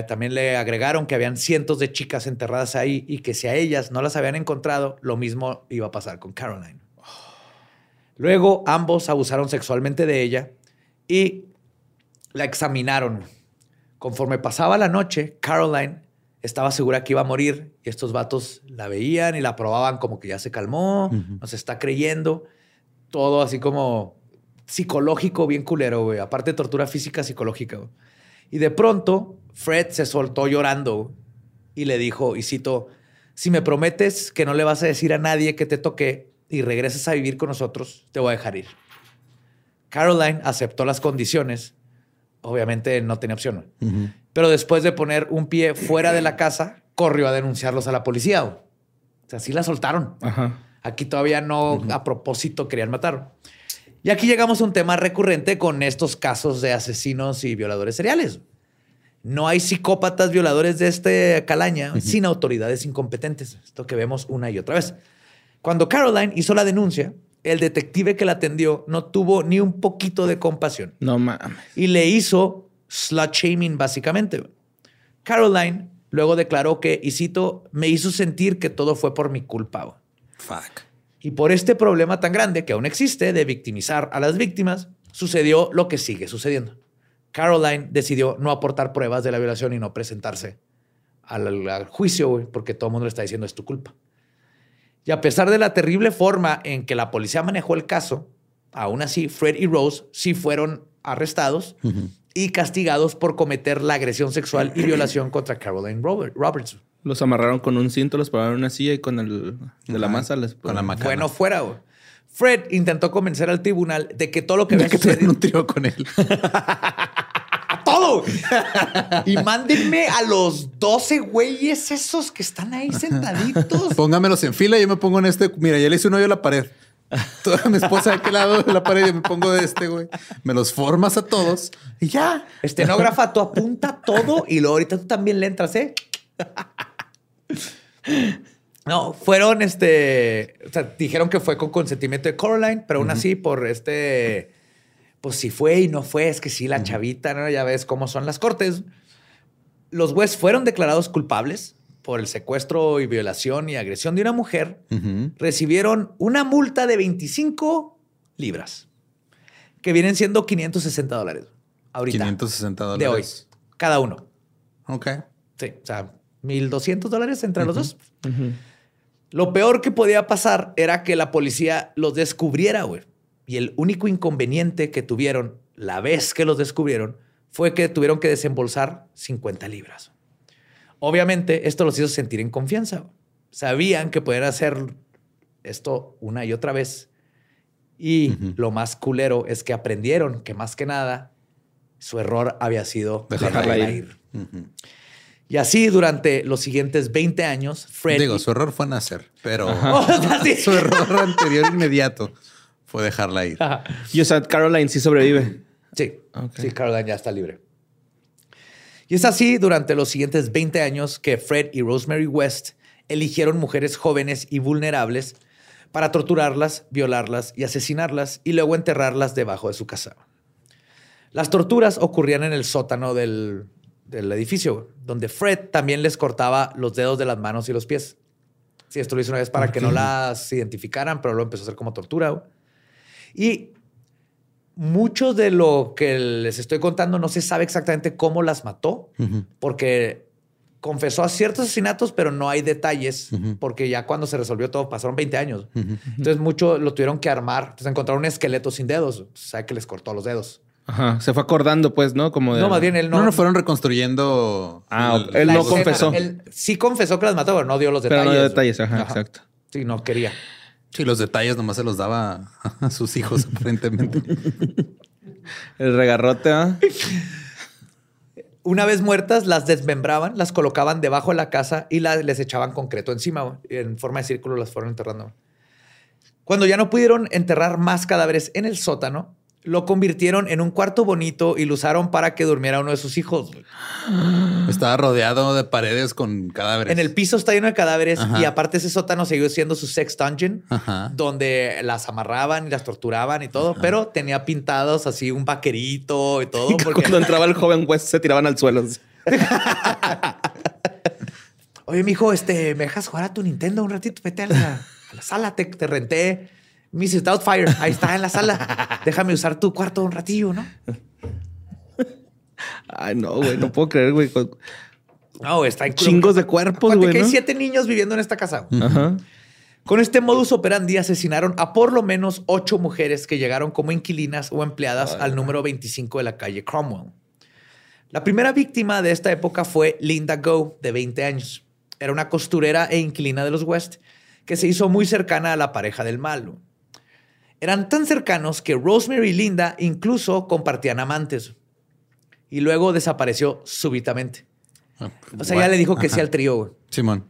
también le agregaron que habían cientos de chicas enterradas ahí y que si a ellas no las habían encontrado, lo mismo iba a pasar con Caroline. Luego ambos abusaron sexualmente de ella y la examinaron. Conforme pasaba la noche, Caroline estaba segura que iba a morir y estos vatos la veían y la probaban como que ya se calmó, nos está creyendo. Todo así como psicológico, bien culero, güey. Aparte de tortura física, psicológica. güey. Y de pronto, Fred se soltó llorando y le dijo, y cito, si me prometes que no le vas a decir a nadie que te toqué y regresas a vivir con nosotros, te voy a dejar ir. Caroline aceptó las condiciones. Obviamente no tenía opción. Pero después de poner un pie fuera de la casa, corrió a denunciarlos a la policía. O sea, así la soltaron. Ajá. Aquí todavía no a propósito querían matar. Y aquí llegamos a un tema recurrente con estos casos de asesinos y violadores seriales. No hay psicópatas violadores de este calaña sin autoridades incompetentes. Esto que vemos una y otra vez. Cuando Caroline hizo la denuncia, el detective que la atendió no tuvo ni un poquito de compasión No mames. y le hizo slut shaming básicamente. Caroline luego declaró que, y cito, me hizo sentir que todo fue por mi culpa. Fuck. Y por este problema tan grande que aún existe de victimizar a las víctimas, sucedió lo que sigue sucediendo. Caroline decidió no aportar pruebas de la violación y no presentarse al, al juicio, güey, porque todo el mundo le está diciendo es tu culpa. Y a pesar de la terrible forma en que la policía manejó el caso, aún así Fred y Rose sí fueron arrestados y castigados por cometer la agresión sexual y violación [CLEARS THROAT] contra Caroline Robert- Roberts. Los amarraron con un cinto, los pararon en una silla y con el de la masa les Con la macana. Bueno, fuera. Fred intentó convencer al tribunal de que todo lo que había que te sucedido... un trío con él. [LAUGHS] Y mándenme a los 12 güeyes esos que están ahí sentaditos. Póngamelos en fila y yo me pongo en este. Mira, ya le hice un hoyo a la pared. Toda mi esposa de aquel lado de la pared y me pongo de este, güey. Me los formas a todos y ya. Estenógrafa, tú apunta todo y luego ahorita tú también le entras, ¿eh? No, fueron este. O sea, dijeron que fue con consentimiento de Coraline, pero aún así, por este. Pues si fue y no fue, es que sí, la chavita, ¿no? Ya ves cómo son las cortes. Los West fueron declarados culpables por el secuestro y violación y agresión de una mujer. Recibieron una multa de 25 libras, que vienen siendo 560 dólares. Ahorita. 560 de hoy. dólares. Cada uno. Ok. Sí, o sea, 1200 dólares entre los dos. Lo peor que podía pasar era que la policía los descubriera, güey. Y el único inconveniente que tuvieron la vez que los descubrieron fue que tuvieron que desembolsar 50 libras. Obviamente, esto los hizo sentir en confianza. Sabían que podían hacer esto una y otra vez. Y lo más culero es que aprendieron que más que nada su error había sido Dejarla dejarla ir. ir. Y así durante los siguientes 20 años, Fred... Digo, su error fue nacer, pero [LAUGHS] Oh, su error anterior inmediato fue dejarla ir. Ajá. Y o sea, Caroline sí sobrevive. Sí, sí, Caroline ya está libre. Y es así durante los siguientes 20 años que Fred y Rosemary West eligieron mujeres jóvenes y vulnerables para torturarlas, violarlas y asesinarlas y luego enterrarlas debajo de su casa. Las torturas ocurrían en el sótano del, del edificio, donde Fred también les cortaba los dedos de las manos y los pies. Sí, esto lo hizo una vez para que no las identificaran, pero lo empezó a hacer como tortura. Y mucho de lo que les estoy contando no se sabe exactamente cómo las mató, porque confesó a ciertos asesinatos, pero no hay detalles, porque ya cuando se resolvió todo pasaron 20 años. Entonces mucho lo tuvieron que armar. Entonces encontraron un esqueleto sin dedos, o sea que les cortó los dedos. Ajá. Se fue acordando, pues, ¿no? Como de. No, más bien él no. No, no, fueron reconstruyendo. Ah, el- él no escena. confesó. Él sí confesó que las mató, pero no dio los Pero detalles. no dio detalles, ajá, exacto. Sí, no quería. Sí, los detalles nomás se los daba a sus hijos, [LAUGHS] aparentemente. El regarrote, ¿ah? Una vez muertas, las desmembraban, las colocaban debajo de la casa y la- les echaban concreto encima. En forma de círculo las fueron enterrando. Cuando ya no pudieron enterrar más cadáveres en el sótano, lo convirtieron en un cuarto bonito y lo usaron para que durmiera uno de sus hijos. Estaba rodeado de paredes con cadáveres. En el piso está lleno de cadáveres Ajá. y aparte ese sótano siguió siendo su sex dungeon, Ajá. donde las amarraban y las torturaban y todo, pero tenía pintados así un vaquerito y todo. [LAUGHS] Porque, Cuando entraba el joven West se tiraban al suelo. [LAUGHS] Oye, mijo, este, ¿me dejas jugar a tu Nintendo un ratito? Vete a la, a la sala, te, te renté Mrs. Doubtfire. Ahí está en la sala. Déjame usar tu cuarto un ratillo, ¿no? Ay, no, güey, no puedo creer, güey. No, está en Chingos de cuerpos, güey, que ¿no? hay siete niños viviendo en esta casa. güey. Ajá. Con este modus operandi asesinaron a por lo menos ocho mujeres que llegaron como inquilinas o empleadas al número 25 de la calle Cromwell. La primera víctima de esta época fue Linda Go, de 20 años. Era una costurera e inquilina de los West que se hizo muy cercana a la pareja del malo. Eran tan cercanos que Rosemary y Linda incluso compartían amantes. Y luego desapareció súbitamente. O sea, ya le dijo que sí al trío. güey. Simón.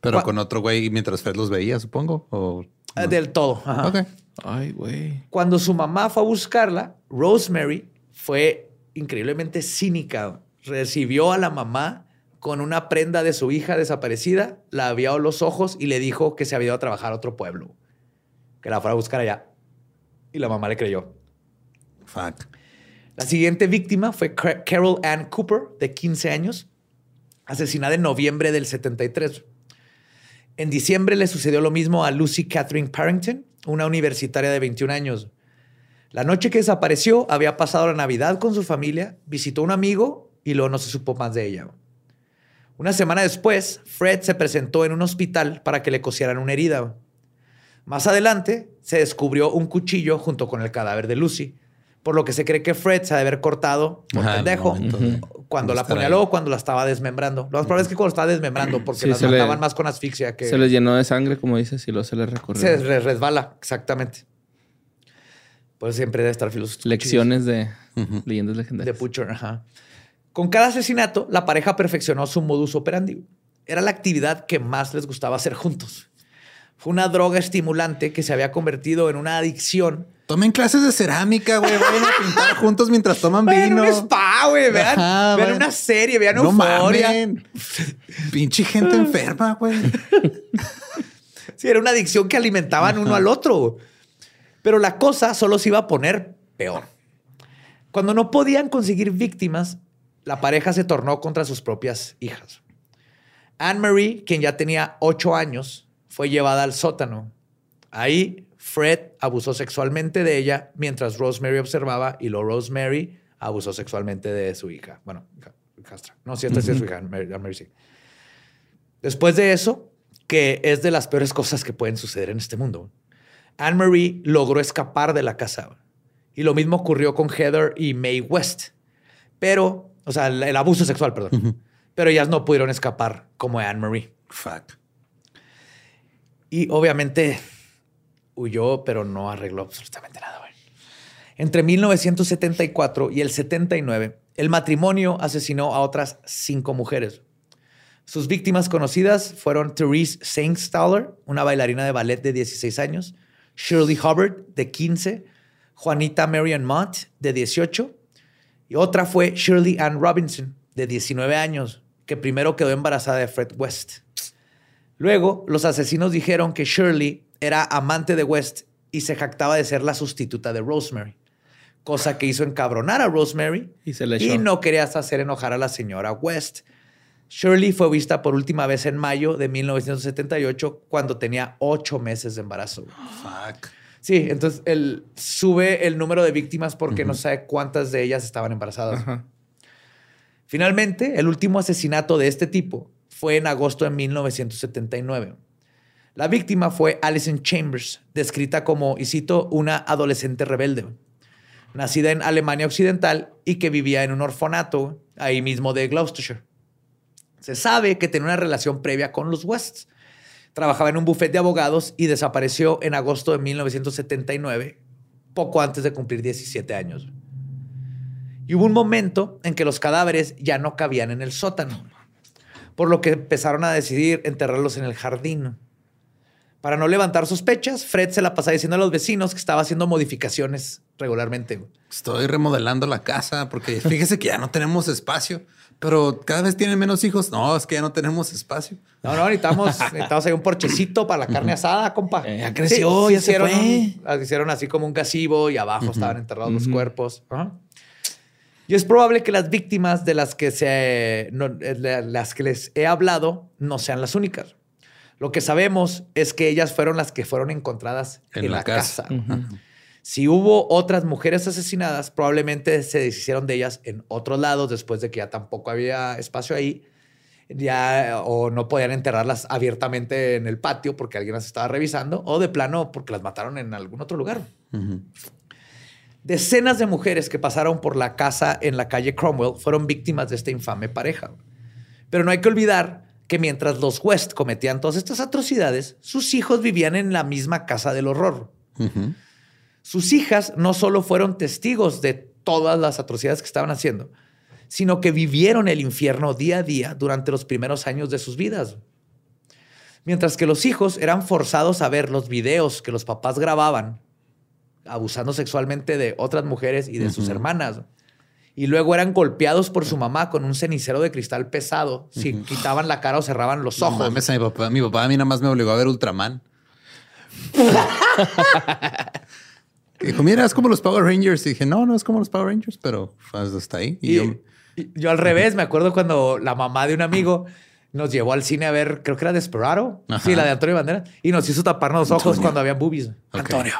Pero con otro güey mientras Fred los veía, supongo. O... Eh, Del todo. ajá. Ok. Ay, güey. Cuando su mamá fue a buscarla, Rosemary fue increíblemente cínica. Recibió a la mamá con una prenda de su hija desaparecida, la vio a los ojos y le dijo que se había ido a trabajar a otro pueblo, que la fuera a buscar allá. Y la mamá le creyó. Fuck. La siguiente víctima fue Ca- Carol Ann Cooper, de 15 años, asesinada en noviembre del 73. En diciembre le sucedió lo mismo a Lucy Catherine Parrington, una universitaria de 21 años. La noche que desapareció había pasado la Navidad con su familia, visitó a un amigo y luego no se supo más de ella. Una semana después, Fred se presentó en un hospital para que le cosieran una herida. Más adelante, se descubrió un cuchillo junto con el cadáver de Lucy, por lo que se cree que Fred se ha de haber cortado por Ajá, pendejo de- cuando de la apuñaló o cuando la estaba desmembrando. Lo más probable es que cuando estaba desmembrando, porque Sí, las le- mataban más con asfixia que Se les llenó de sangre, como dices, y luego se les recorrió. se re- resbala, exactamente. Pues siempre debe estar filosofía. Lecciones de leyendas De legendarias. Butcher, ajá. Con cada asesinato, la pareja perfeccionó su modus operandi. Era la actividad que más les gustaba hacer juntos. Fue una droga estimulante que se había convertido en una adicción. Tomen clases de cerámica, güey. Vayan a [LAUGHS] pintar juntos mientras toman Vean vino. un spa, güey. Vean, Ajá, vean una serie, vean No euforia. mamen. Pinche gente enferma, güey. [LAUGHS] Sí, era una adicción que alimentaban uno al otro. Pero la cosa solo se iba a poner peor. Cuando no podían conseguir víctimas, la pareja se tornó contra sus propias hijas. Anne-Marie, quien ya tenía ocho años, fue llevada al sótano. Ahí, Fred abusó sexualmente de ella mientras Rosemary observaba y luego Rosemary abusó sexualmente de su hija. Bueno, hijastra. No, sí, esta sí es su hija, Anne-Marie, Anne-Marie sí. Después de eso, que es de las peores cosas que pueden suceder en este mundo, Anne-Marie logró escapar de la casa. Y lo mismo ocurrió con Heather y Mae West. Pero, o sea, el, el abuso sexual, perdón. Pero ellas no pudieron escapar como Anne-Marie. Fuck. Y obviamente huyó, pero no arregló absolutamente nada. Entre 1974 y el 79, el matrimonio asesinó a otras cinco mujeres. Sus víctimas conocidas fueron Therese Saintstaller, una bailarina de ballet de 16 años, Shirley Hubbard, de 15, Juanita Marion Mott, de 18, y otra fue Shirley Ann Robinson, de 19 años, que primero quedó embarazada de Fred West. Luego, los asesinos dijeron que Shirley era amante de West y se jactaba de ser la sustituta de Rosemary, cosa que hizo encabronar a Rosemary Y se le y echó. no quería hacer enojar a la señora West. Shirley fue vista por última vez en mayo de 1978 cuando tenía ocho meses de embarazo. Fuck. Sí, entonces él sube el número de víctimas porque no sabe cuántas de ellas estaban embarazadas. Finalmente, el último asesinato de este tipo fue en agosto de 1979. La víctima fue Alison Chambers, descrita como, y cito, una adolescente rebelde, nacida en Alemania Occidental y que vivía en un orfanato ahí mismo de Gloucestershire. Se sabe que tenía una relación previa con los Wests. Trabajaba en un bufete de abogados y desapareció en agosto de 1979, poco antes de cumplir 17 años. Y hubo un momento en que los cadáveres ya no cabían en el sótano, por lo que empezaron a decidir enterrarlos en el jardín. Para no levantar sospechas, Fred se la pasaba diciendo a los vecinos que estaba haciendo modificaciones regularmente. Estoy remodelando la casa porque fíjese que ya no tenemos espacio, pero cada vez tienen menos hijos. No, es que ya no tenemos espacio. No, no, necesitamos, [LAUGHS] necesitamos ahí un porchecito para la carne asada, compa. Eh, ya creció, ya se hicieron fue. hicieron así como un gasivo y abajo estaban enterrados los cuerpos. Ajá. Y es probable que las víctimas de las que, se, no, eh, de las que les he hablado no sean las únicas. Lo que sabemos es que ellas fueron las que fueron encontradas en, la, casa. Si hubo otras mujeres asesinadas, probablemente se deshicieron de ellas en otros lados después de que ya tampoco había espacio ahí ya o no podían enterrarlas abiertamente en el patio porque alguien las estaba revisando o de plano porque las mataron en algún otro lugar. Decenas de mujeres que pasaron por la casa en la calle Cromwell fueron víctimas de esta infame pareja. Pero no hay que olvidar que mientras los West cometían todas estas atrocidades, sus hijos vivían en la misma casa del horror. Sus hijas no solo fueron testigos de todas las atrocidades que estaban haciendo, sino que vivieron el infierno día a día durante los primeros años de sus vidas. Mientras que los hijos eran forzados a ver los videos que los papás grababan abusando sexualmente de otras mujeres y de sus hermanas. Y luego eran golpeados por su mamá con un cenicero de cristal pesado si quitaban la cara o cerraban los No ojos. mames, a mi papá. Mi papá a mí nada más me obligó a ver Ultraman. [LAUGHS] Dijo, mira, es como los Power Rangers. Y dije, no, no es como los Power Rangers, pero pues, hasta ahí. Y, Y, yo, al revés, me acuerdo cuando la mamá de un amigo nos llevó al cine a ver, creo que era Desperado. Ajá. Sí, la de Antonio Banderas. Y nos hizo taparnos los ojos cuando habían boobies. Antonio.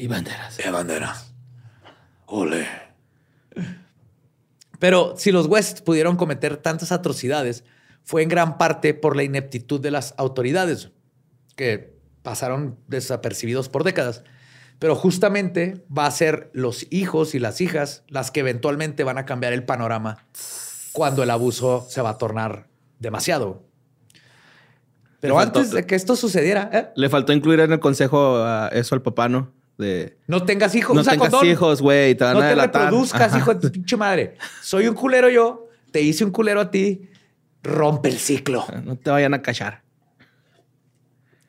Y banderas. De Banderas. Ole. Pero si los West pudieron cometer tantas atrocidades, fue en gran parte por la ineptitud de las autoridades, que pasaron desapercibidos por décadas. Pero justamente va a ser los hijos y las hijas las que eventualmente van a cambiar el panorama cuando el abuso se va a tornar demasiado. Pero Le faltó- antes de que esto sucediera, ¿eh? Le faltó incluir en el consejo a eso al papá, ¿no? De no tengas hijos. no usa tengas condón. hijos, güey, te van No a te delatar. reproduzcas, Ajá. hijo de tu pinche madre. Soy un culero yo, te hice un culero a ti, rompe el ciclo. No te vayan a cachar.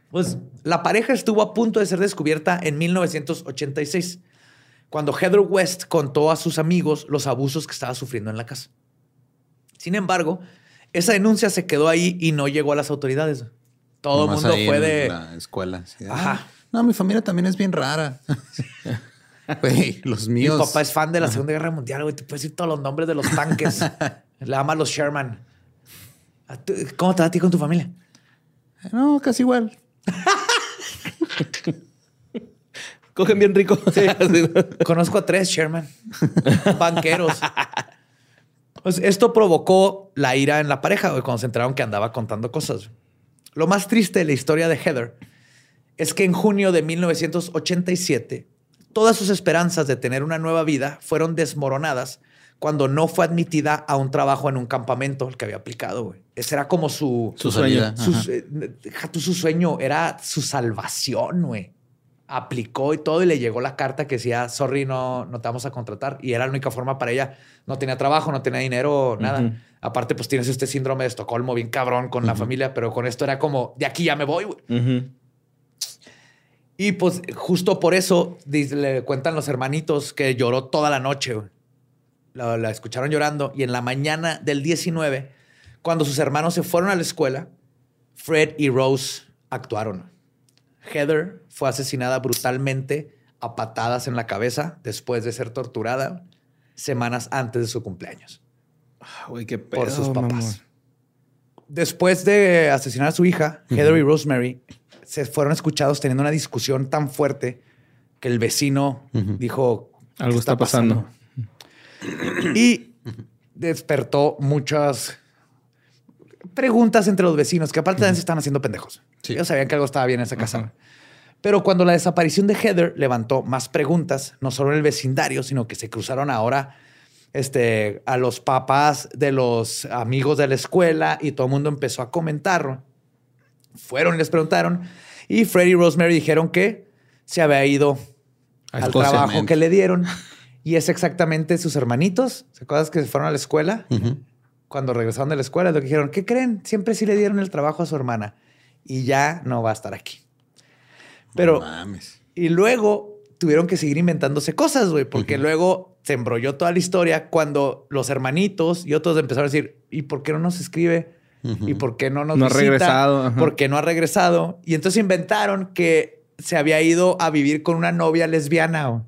Pues la pareja estuvo a punto de ser descubierta en 1986, cuando Heather West contó a sus amigos los abusos que estaba sufriendo en la casa. Sin embargo, esa denuncia se quedó ahí y no llegó a las autoridades. Todo el mundo ahí fue en de... la escuela. Ajá. "Ah, no, mi familia también es bien rara. [LAUGHS] Güey, los Mi míos. papá es fan de la Segunda Guerra Mundial, güey. Te puedes decir todos los nombres de los tanques. [LAUGHS] Le ama a los Sherman. ¿A tú- ¿Cómo te va a ti con tu familia? No, casi igual. [LAUGHS] Cogen bien rico. Conozco a tres Sherman, banqueros. Pues esto provocó la ira en la pareja güey, cuando se enteraron que andaba contando cosas. Lo más triste de la historia de Heather es que en junio de 1987 todas sus esperanzas de tener una nueva vida fueron desmoronadas cuando no fue admitida a un trabajo en un campamento al que había aplicado. Ese era como su, Su, Su sueño. su, Ajá. eh, deja tú su sueño, era su salvación, güey. Aplicó y todo y le llegó la carta que decía, sorry, no, no te vamos a contratar. Y era la única forma para ella. No tenía trabajo, no tenía dinero, nada. Aparte, pues tienes este síndrome de Estocolmo bien cabrón con la familia, pero con esto era como, de aquí ya me voy, güey. Y pues justo por eso le cuentan los hermanitos que lloró toda la noche. güey. La, la escucharon llorando y en la mañana del 19, cuando sus hermanos se fueron a la escuela, Fred y Rose actuaron. Heather fue asesinada brutalmente a patadas en la cabeza después de ser torturada semanas antes de su cumpleaños Güey, qué por pedo, sus papás. Después de asesinar a su hija, Heather y Rosemary se fueron escuchados teniendo una discusión tan fuerte que el vecino dijo Algo "¿Qué está pasando?" y despertó muchas preguntas entre los vecinos que aparte también se estaban haciendo pendejos. Sí. Ellos sabían que algo estaba bien en esa casa. Pero cuando la desaparición de Heather levantó más preguntas, no solo en el vecindario, sino que se cruzaron ahora este, a los papás de los amigos de la escuela y todo el mundo empezó a comentar. Fueron y les preguntaron. Y Freddy y Rosemary dijeron que se había ido al Escocia. trabajo que le dieron. Y es exactamente sus hermanitos. ¿Se acuerdas que se fueron a la escuela? Cuando regresaron de la escuela, lo que dijeron, ¿qué creen? Siempre sí le dieron el trabajo a su hermana. Y ya no va a estar aquí. Pero mames. y luego tuvieron que seguir inventándose cosas, güey, porque luego se embrolló toda la historia cuando los hermanitos y otros empezaron a decir, ¿y por qué no nos escribe? ¿Y por qué no nos No ha regresado, ajá. ¿Por qué no ha regresado? Y entonces inventaron que se había ido a vivir con una novia lesbiana.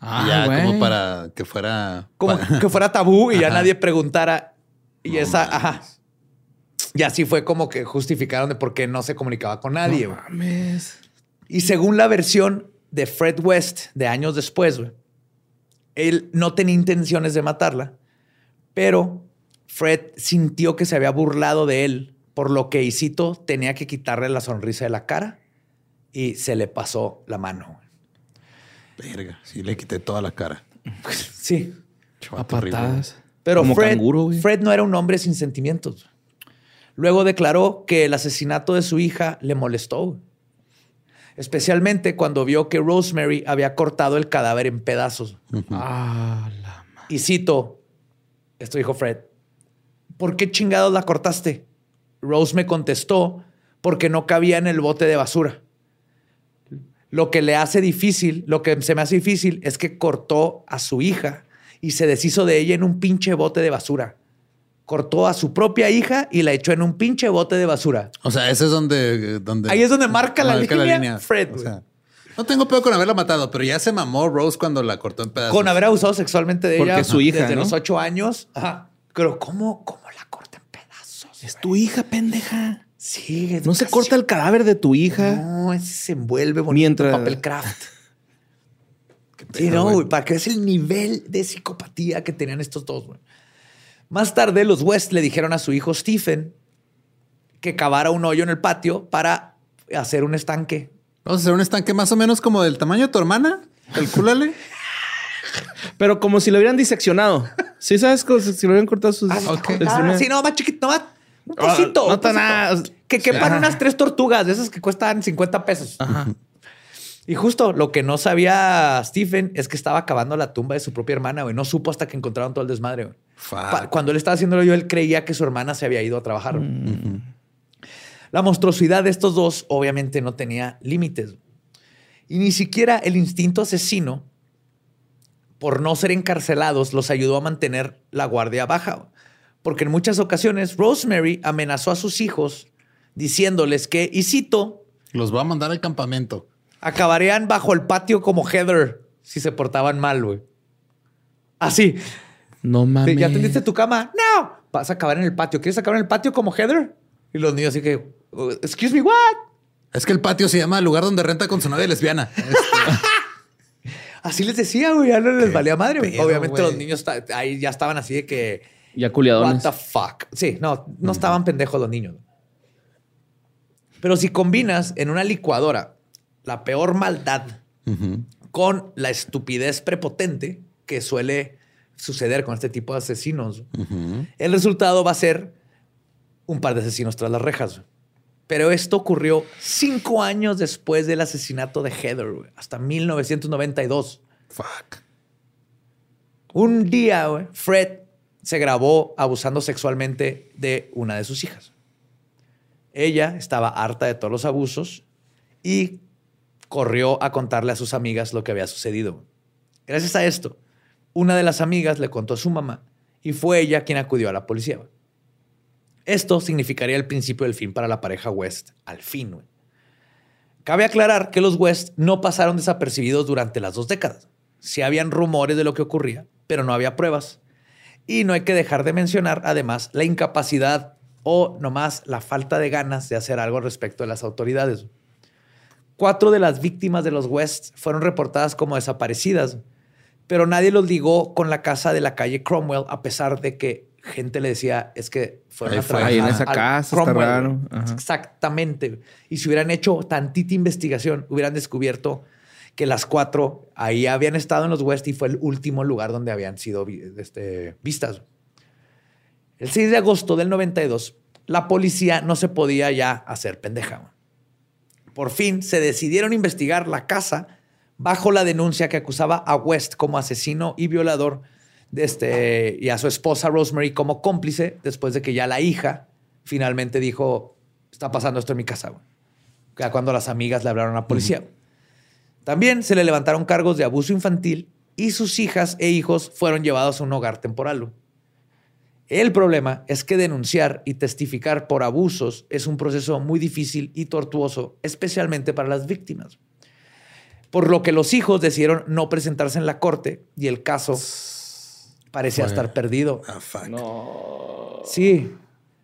Ah, ya, como para que fuera. como que fuera tabú y ya Ajá. nadie preguntara. Y No esa, mames. ajá. Y así fue como que justificaron de por qué no se comunicaba con nadie, No mames. Y según la versión de Fred West de años después, güey, él no tenía intenciones de matarla, pero Fred sintió que se había burlado de él, por lo que Isito tenía que quitarle la sonrisa de la cara y se le pasó la mano. Verga, sí, le quité toda la cara. [LAUGHS] Sí. A patadas. Pero Como Fred, canguro. Fred no era un hombre sin sentimientos. Luego declaró que el asesinato de su hija le molestó. Especialmente cuando vio que Rosemary había cortado el cadáver en pedazos. Ah, la Y cito, esto dijo Fred, ¿por qué chingados la cortaste? Rose me contestó, porque no cabía en el bote de basura. Lo que le hace difícil, lo que se me hace difícil es que cortó a su hija y se deshizo de ella en un pinche bote de basura. Cortó a su propia hija y la echó en un pinche bote de basura. O sea, ese es donde. donde Ahí es donde marca la línea Fred, O sea, no tengo pedo con haberla matado, pero ya se mamó Rose cuando la cortó en pedazos. Con haber abusado sexualmente de Porque ella es su hija, desde ¿no? los ocho años. Ajá. Pero ¿cómo, cómo la corta en pedazos? Es tu hija, pendeja. Sí, No se corta el cadáver de tu hija. No, ese se envuelve bonito Mientras- en papel craft. [LAUGHS] Sí, no, güey. güey, para que veas el nivel de psicopatía que tenían estos dos, güey. Más tarde, los West le dijeron a su hijo Stephen que cavara un hoyo en el patio para hacer un estanque. Vamos a hacer un estanque más o menos como del tamaño de tu hermana. Calcúlale. [LAUGHS] Pero como si lo hubieran diseccionado. ¿Sí sabes? Como si lo hubieran cortado sus... Ah, extremidades. sí, no, más chiquito, más. Un Ah, cosito. no tan nada. Que quepan Ajá. unas tres tortugas, de esas que cuestan 50 pesos. Y justo lo que no sabía Stephen es que estaba cavando la tumba de su propia hermana, güey. No supo hasta que encontraron todo el desmadre, güey. Cuando él estaba haciéndolo yo, él creía que su hermana se había ido a trabajar. güey. La monstruosidad de estos dos obviamente no tenía límites. Y ni siquiera el instinto asesino, por no ser encarcelados, los ayudó a mantener la guardia baja. Porque en muchas ocasiones Rosemary amenazó a sus hijos diciéndoles que, y cito, Los va a mandar al campamento. Acabarían bajo el patio como Heather si se portaban mal, güey. Así. No ¿Te- mames. ¿Ya tendiste tu cama? No. Vas a acabar en el patio. ¿Quieres acabar en el patio como Heather? Y los niños así que, "Uh, excuse me, what? Es que el patio se llama el lugar donde renta con su novia lesbiana. Este, [LAUGHS] Así les decía, güey. Ya no les valía madre. güey. Obviamente los niños ahí ya estaban así de que, Ya what culiadones. the fuck. Sí, no, no estaban pendejos los niños. Pero si combinas en una licuadora la peor maldad con la estupidez prepotente que suele suceder con este tipo de asesinos, el resultado va a ser un par de asesinos tras las rejas. Pero esto ocurrió cinco años después del asesinato de Heather, hasta 1992. fuck. Un día, Fred se grabó abusando sexualmente de una de sus hijas. Ella estaba harta de todos los abusos y corrió a contarle a sus amigas lo que había sucedido. Gracias a esto, una de las amigas le contó a su mamá y fue ella quien acudió a la policía. Esto significaría el principio del fin para la pareja West, al fin. Cabe aclarar que los West no pasaron desapercibidos durante las dos décadas. Sí habían rumores de lo que ocurría, pero no había pruebas. Y no hay que dejar de mencionar, además, la incapacidad o nomás la falta de ganas de hacer algo respecto de las autoridades. Cuatro de las víctimas de los West fueron reportadas como desaparecidas, pero nadie los ligó con la casa de la calle Cromwell, a pesar de que gente le decía, es que fueron Ahí a fue. Ahí en esa casa, está Cromwell". raro. Ajá. Exactamente. Y si hubieran hecho tantita investigación, hubieran descubierto que las cuatro ahí habían estado en los West y fue el último lugar donde habían sido este, vistas. El 6 de agosto del 92, la policía no se podía ya hacer pendeja. Por fin se decidieron investigar la casa bajo la denuncia que acusaba a West como asesino y violador de este, y a su esposa Rosemary como cómplice después de que ya la hija finalmente dijo, está pasando esto en mi casa. güey". Ya cuando las amigas le hablaron a la policía. También se le levantaron cargos de abuso infantil y sus hijas e hijos fueron llevados a un hogar temporal. El problema es que denunciar y testificar por abusos es un proceso muy difícil y tortuoso, especialmente para las víctimas. Por lo que los hijos decidieron no presentarse en la corte y el caso parecía estar perdido. Ah, fuck. Sí.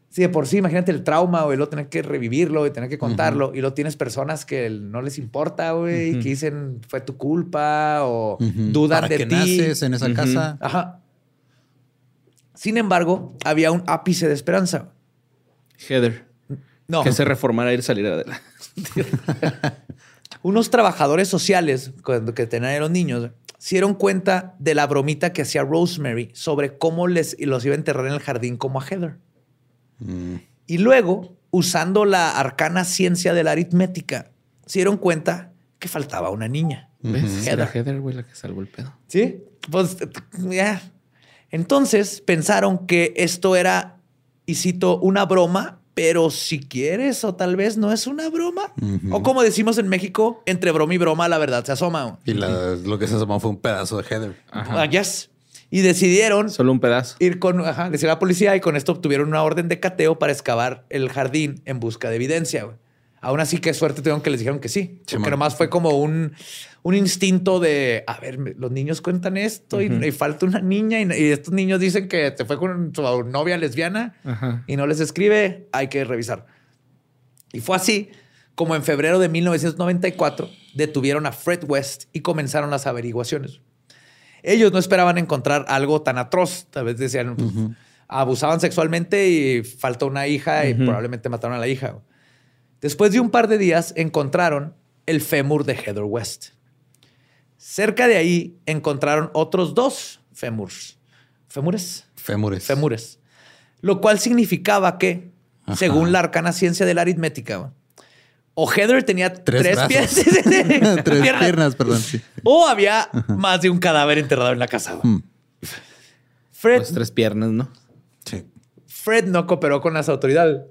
Sí, de por sí, imagínate el trauma, güey, lo tener que revivirlo y tener que contarlo. Y lo tienes personas que no les importa, güey, que dicen fue tu culpa o dudan ¿Para de qué ti. naces en esa casa? Ajá. Sin embargo, había un ápice de esperanza. Heather. No, Que se reformara y salir adelante. [LAUGHS] unos trabajadores sociales cuando que tenían los niños se dieron cuenta de la bromita que hacía Rosemary sobre cómo les los iba a enterrar en el jardín como a Heather. Y luego, usando la arcana ciencia de la aritmética, se dieron cuenta que faltaba una niña. ¿Ves? Era Heather. Heather, güey, la que salvó el pedo. Sí, pues ya. Entonces pensaron que esto era, y cito, una broma, pero si quieres, o tal vez no es una broma. O como decimos en México, entre broma y broma, la verdad se asoma. Y la- lo que se asomó fue un pedazo de Heather. Ah, yes. Y decidieron Solo un pedazo. ir con, ajá, decir a la policía y con esto obtuvieron una orden de cateo para excavar el jardín en busca de evidencia. Aún así, qué suerte tuvieron que les dijeron que sí. Porque nomás fue como un, un instinto de, a ver, los niños cuentan esto y, y falta una niña y, y estos niños dicen que te fue con su novia lesbiana y no les escribe, hay que revisar. Y fue así como en febrero de 1994 detuvieron a Fred West y comenzaron las averiguaciones. Ellos no esperaban encontrar algo tan atroz. Tal vez decían, pues, abusaban sexualmente y faltó una hija y probablemente mataron a la hija. Después de un par de días encontraron el fémur de Heather West. Cerca de ahí encontraron otros dos fémurs. ¿Fémures? Fémures. Fémures. Lo cual significaba que, según la arcana ciencia de la aritmética, o Heather tenía Tres tres, pies, [LAUGHS] [LAUGHS] Tres piernas, perdón. sí. o había más de un cadáver enterrado en la casa. Hmm. Fred, Pues tres piernas, ¿no? Sí. Fred no cooperó con las autoridades.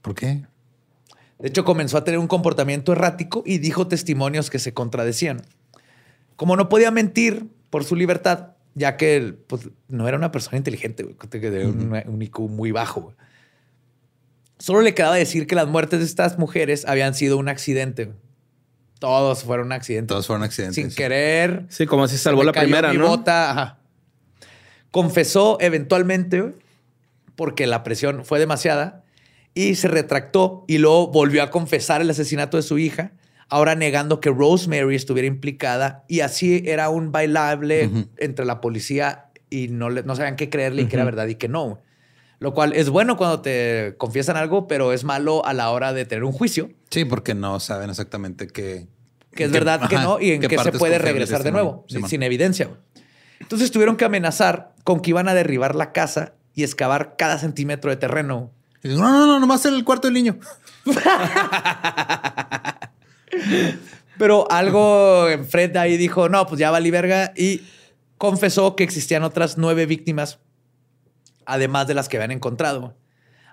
¿Por qué? De hecho, comenzó a tener un comportamiento errático y dijo testimonios que se contradecían. Como no podía mentir por su libertad, ya que él, pues, no era una persona inteligente, tenía un, un IQ muy bajo. Solo le quedaba decir que las muertes de estas mujeres habían sido un accidente. Todos fueron accidentes. Todos fueron accidentes. Sin sí. querer. Sí, como si salvó la cayó primera, mi ¿no? bota, ajá. Confesó eventualmente porque la presión fue demasiada y se retractó y luego volvió a confesar el asesinato de su hija, ahora negando que Rosemary estuviera implicada y así era un bailable entre la policía y no, le- no sabían qué creerle y que era verdad y que no. Lo cual es bueno cuando te confiesan algo, pero es malo a la hora de tener un juicio, Sí, porque no saben exactamente qué. que es qué- verdad que no y en qué, se puede regresar de testimonio. nuevo, sin, sin evidencia. Entonces tuvieron que amenazar con que iban a derribar la casa y excavar cada centímetro de terreno. No, no, no, nomás el cuarto del niño. [LAUGHS] Pero algo en Fred ahí dijo, no, pues ya valí verga y confesó que existían otras nueve víctimas, además de las que habían encontrado.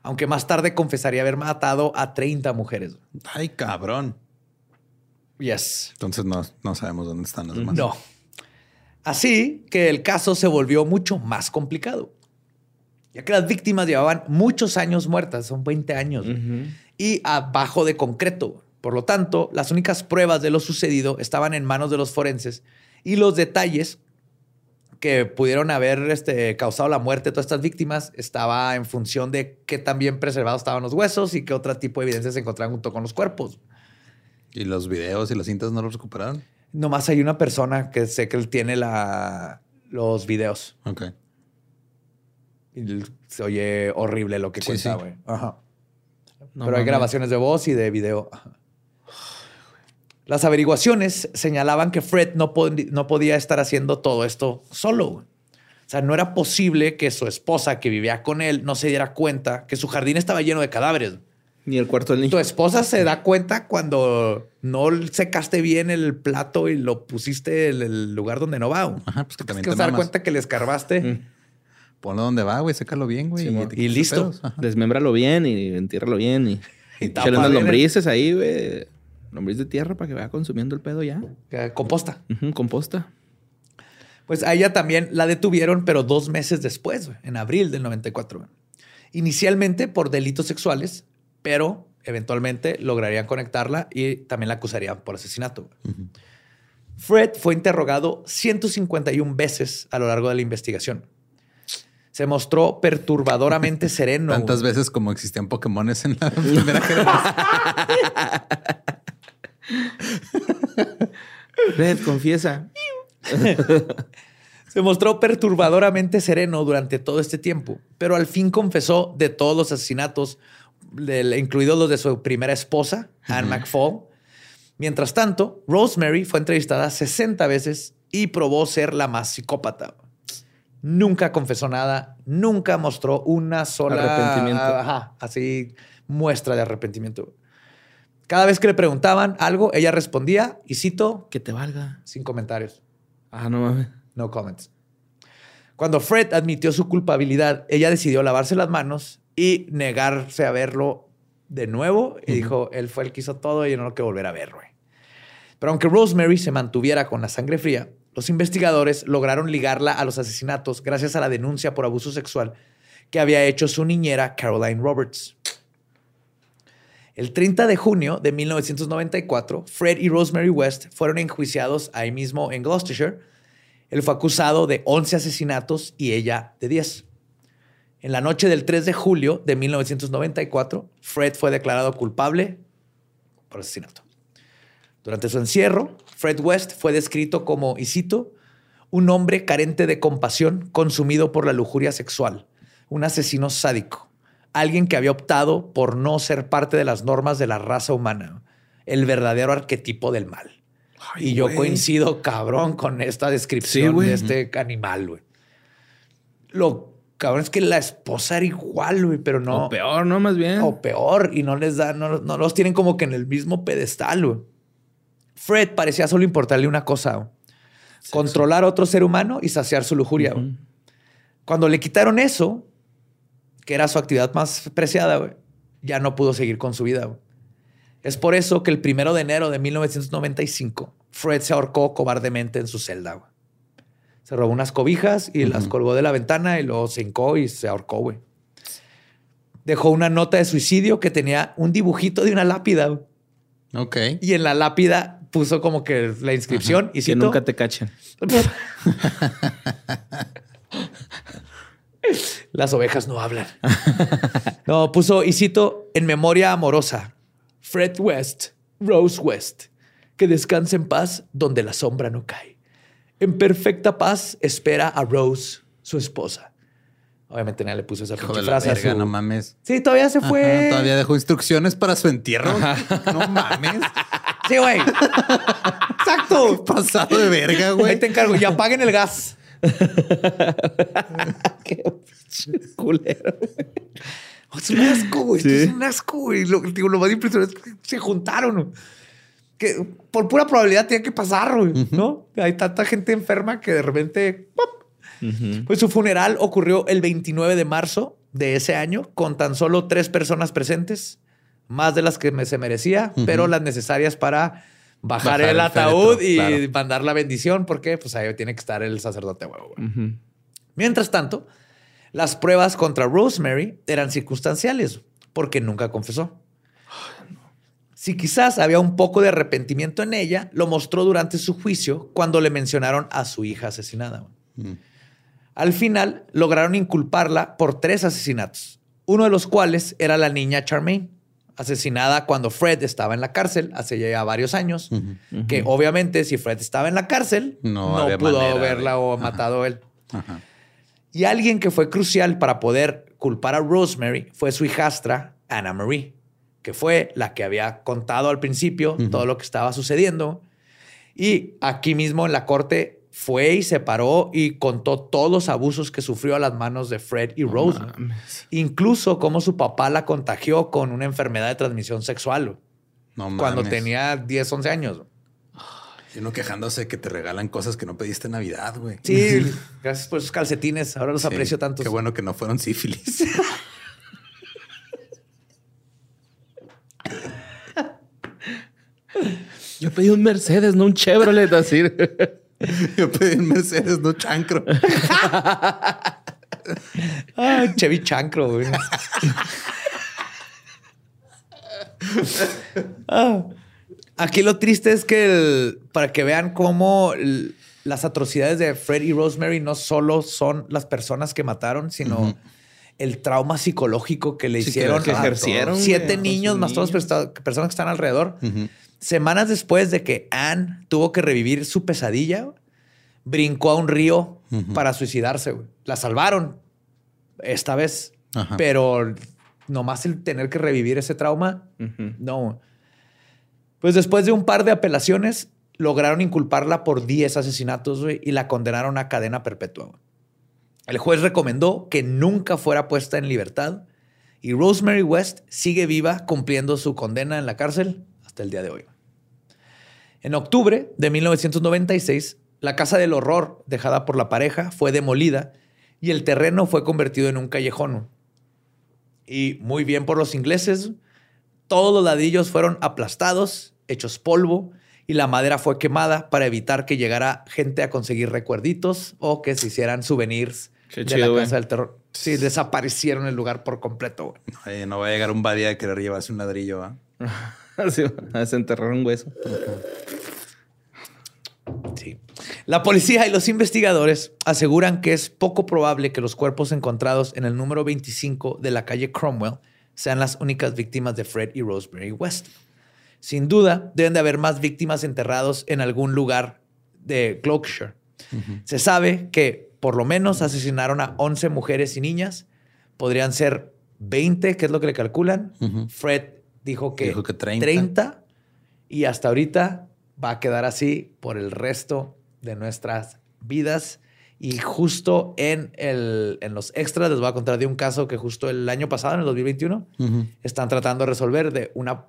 Aunque más tarde confesaría haber matado a 30 mujeres. Ay, cabrón. Yes. Entonces no, no sabemos dónde están las demás. No. Así que el caso se volvió mucho más complicado, ya que las víctimas llevaban muchos años muertas, son 20 años, y abajo de concreto. Por lo tanto, las únicas pruebas de lo sucedido estaban en manos de los forenses y los detalles que pudieron haber este, causado la muerte de todas estas víctimas estaba en función de qué tan bien preservados estaban los huesos y qué otro tipo de evidencias se encontraban junto con los cuerpos. Y los videos y las cintas no los recuperaron. Nomás hay una persona que sé que él tiene la, los videos. Ok. Y se oye horrible lo que Sí, cuenta, sí. güey. Ajá. No Pero hay grabaciones de voz y de video. Ajá. Las averiguaciones señalaban que Fred no, pod- no podía estar haciendo todo esto solo. O sea, no era posible que su esposa que vivía con él no se diera cuenta que su jardín estaba lleno de cadáveres. Ni el cuarto del niño. Tu esposa se da cuenta cuando no secaste bien el plato y lo pusiste en el lugar donde no va. Ajá, pues que también Tienes te que dar cuenta que le escarbaste. Ponlo donde va, güey. Sécalo bien, güey. Y quitas listo. Desmémbralo bien y entiérralo bien y, [LAUGHS] Y unas lombrices ahí, güey. Lombriz de tierra para que vaya consumiendo el pedo ya. Composta. Composta. Pues a ella también la detuvieron, pero dos meses después, en abril del 94. güey. Inicialmente por delitos sexuales, pero eventualmente lograrían conectarla y también la acusarían por asesinato. Fred fue interrogado 151 veces a lo largo de la investigación. Se mostró perturbadoramente [LAUGHS] sereno. Tantas veces como existían Pokémones en la [LAUGHS] primera generación. [LAUGHS] Red, confiesa. [LAUGHS] Se mostró perturbadoramente sereno durante todo este tiempo, pero al fin confesó de todos los asesinatos, incluidos los de su primera esposa, Anne McFall. Mientras tanto, Rosemary fue entrevistada 60 veces y probó ser la más psicópata. Nunca confesó nada, nunca mostró una sola Arrepentimiento. ajá, así muestra de arrepentimiento. Cada vez que le preguntaban algo, ella respondía, y cito, Que te valga. sin comentarios. Ah, no mames. No comments. Cuando Fred admitió su culpabilidad, ella decidió lavarse las manos y negarse a verlo de nuevo. Y dijo, él fue el que hizo todo y yo no lo quiero volver a ver, güey. Pero aunque Rosemary se mantuviera con la sangre fría, los investigadores lograron ligarla a los asesinatos gracias a la denuncia por abuso sexual que había hecho su niñera Caroline Roberts. El 30 de junio de 1994, Fred y Rosemary West fueron enjuiciados ahí mismo en Gloucestershire. Él fue acusado de 11 asesinatos y ella de 10. En la noche del 3 de julio de 1994, Fred fue declarado culpable por asesinato. Durante su encierro, Fred West fue descrito como, y cito, un hombre carente de compasión, consumido por la lujuria sexual, un asesino sádico, alguien que había optado por no ser parte de las normas de la raza humana, el verdadero arquetipo del mal. y yo coincido, cabrón, con esta descripción Sí, de este animal, güey. Lo cabrón es que la esposa era igual, güey, pero no. O peor, ¿no? Más bien. O peor, y no les da, no, no los tienen como que en el mismo pedestal. güey. Fred parecía solo importarle una cosa: controlar a otro ser humano y saciar su lujuria. Cuando le quitaron eso, que era su actividad más preciada, güey, ya no pudo seguir con su vida. Es por eso que el primero de enero de 1995, Fred se ahorcó cobardemente en su celda. Se robó unas cobijas y las colgó de la ventana y luego se hincó y se ahorcó, güey. Dejó una nota de suicidio que tenía un dibujito de una lápida. Ok. Y en la lápida puso como que la inscripción y que cito, nunca te cachen. [LAUGHS] [LAUGHS] Las ovejas no hablan. No, puso, y cito, en memoria amorosa, Fred West, Rose West, que descanse en paz donde la sombra no cae. En perfecta paz espera a Rose, su esposa. Obviamente nadie le puso esa pinche de la frase verga, su- no mames. Sí, todavía se Ajá, fue. todavía dejó instrucciones para su entierro. No mames. Sí, güey. Exacto. Pasado de verga, Ahí güey. te encargo. Y apaguen el gas. [LAUGHS] Qué culero. Es un asco, güey. Esto Es un asco, güey. Lo, digo, lo más impresionante es que se juntaron. Que por pura probabilidad tiene que pasar, güey. ¿No? Hay tanta gente enferma que de repente. ¡pop! Pues su funeral ocurrió el 29 de marzo de ese año con tan solo tres personas presentes, más de las que se merecía, pero las necesarias para bajar, el ataúd y claro. mandar la bendición, porque pues ahí tiene que estar el sacerdote huevo. güey. Mientras tanto, las pruebas contra Rosemary eran circunstanciales porque nunca confesó. Si quizás había un poco de arrepentimiento en ella, lo mostró durante su juicio cuando le mencionaron a su hija asesinada. Al final, lograron inculparla por tres asesinatos, uno de los cuales era la niña Charmaine, asesinada cuando Fred estaba en la cárcel hace ya varios años, que obviamente si Fred estaba en la cárcel, No pudo de- haberla o matado él. Ajá. Y alguien que fue crucial para poder culpar a Rosemary fue su hijastra, Anna Marie, que fue la que había contado al principio todo lo que estaba sucediendo. Y aquí mismo en la corte fue y se paró y contó todos los abusos que sufrió a las manos de Fred y Rose. Incluso cómo su papá la contagió con una enfermedad de transmisión sexual No cuando mames. tenía 10, 11 años. Y uno quejándose que te regalan cosas que no pediste en Navidad, güey. Sí, [LAUGHS] gracias por esos calcetines. Ahora los Sí, aprecio tanto. Qué bueno que no fueron sífilis. [LAUGHS] Yo pedí un Mercedes, no un Chevrolet, así. [LAUGHS] Yo pedí un Mercedes, no chancro. Ay, [LAUGHS] Chevy Chancro, güey. [LAUGHS] Ah, Aquí lo triste es que el- para que vean cómo el- las atrocidades de Fred y Rosemary no solo son las personas que mataron, sino el trauma psicológico que le Sí, hicieron que a ejercieron, güey, siete niños más todas las personas que están alrededor. Semanas después de que Anne tuvo que revivir su pesadilla, brincó a un río para suicidarse. güey. La salvaron esta vez, Ajá. pero nomás el tener que revivir ese trauma, no. Pues después de un par de apelaciones, lograron inculparla por 10 asesinatos güey, y la condenaron a cadena perpetua. güey. El juez recomendó que nunca fuera puesta en libertad y Rosemary West sigue viva cumpliendo su condena en la cárcel hasta el día de hoy. En octubre de 1996, la casa del horror dejada por la pareja fue demolida y el terreno fue convertido en un callejón. Y muy bien por los ingleses, todos los ladrillos fueron aplastados, hechos polvo y la madera fue quemada para evitar que llegara gente a conseguir recuerditos o que se hicieran souvenirs Qué de chido, la casa del terror. Sí, desaparecieron el lugar por completo. no va a llegar un badía a querer llevarse un ladrillo, ¿ah? [LAUGHS] [LAUGHS] a desenterrar un hueso. Sí. La policía y los investigadores aseguran que es poco probable que los cuerpos encontrados en el número 25 de la calle Cromwell sean las únicas víctimas de Fred y Rosemary West. Sin duda, deben de haber más víctimas enterrados en algún lugar de Gloucestershire. Se sabe que por lo menos asesinaron a 11 mujeres y niñas. Podrían ser 20, que es lo que le calculan. Fred dijo que, Dijo que 30. 30. Y hasta ahorita va a quedar así por el resto de nuestras vidas. Y justo en, el, en los extras les voy a contar de un caso que justo el año pasado, en el 2021, están tratando de resolver de una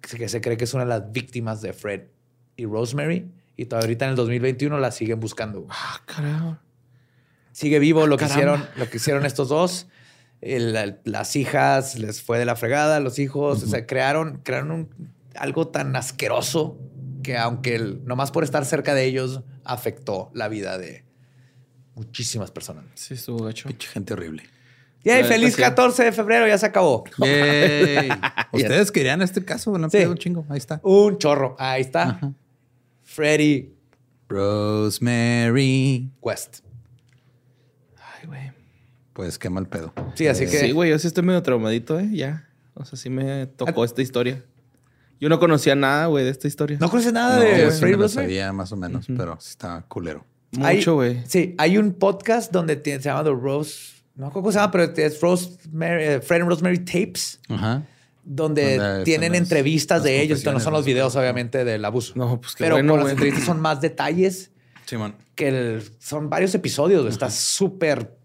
que se cree que es una de las víctimas de Fred y Rosemary. Y todavía ahorita en el 2021 la siguen buscando. Ah, carajo. Sigue vivo lo que caramba. hicieron, lo que hicieron estos dos. El- el- las hijas les fue de la fregada, los hijos, o sea, crearon, crearon un- algo tan asqueroso que aunque el- nomás por estar cerca de ellos afectó la vida de muchísimas personas. Sí, estuvo gacho. Pinche gente horrible. ¡Yay! ¡Feliz neta, sí. 14 de febrero! Ya se acabó. [LAUGHS] Yay. Ustedes querían este caso, han Sí. un chingo. Ahí está. Un chorro. Ahí está. Ajá. Freddy Rosemary. West. Pues qué mal pedo. Sí, así que. Sí, güey, yo sí estoy medio traumadito, ¿eh? Ya. O sea, sí me tocó esta historia. Yo no conocía nada, güey, de esta historia. ¿No conoces nada No, de sí lo Rosemary? sabía más o menos, pero sí está culero. Mucho, güey. Sí, hay un podcast donde tiene- se llama The Rose. No cómo se llama, pero es Rosemary, eh, Fred and Rosemary Tapes, Ajá. donde Donde tienen las- entrevistas las de ellos. Entonces, no son los videos, obviamente, del abuso. No, pues qué pero bueno, con las entrevistas son más detalles Simón. que el- son varios episodios. Está súper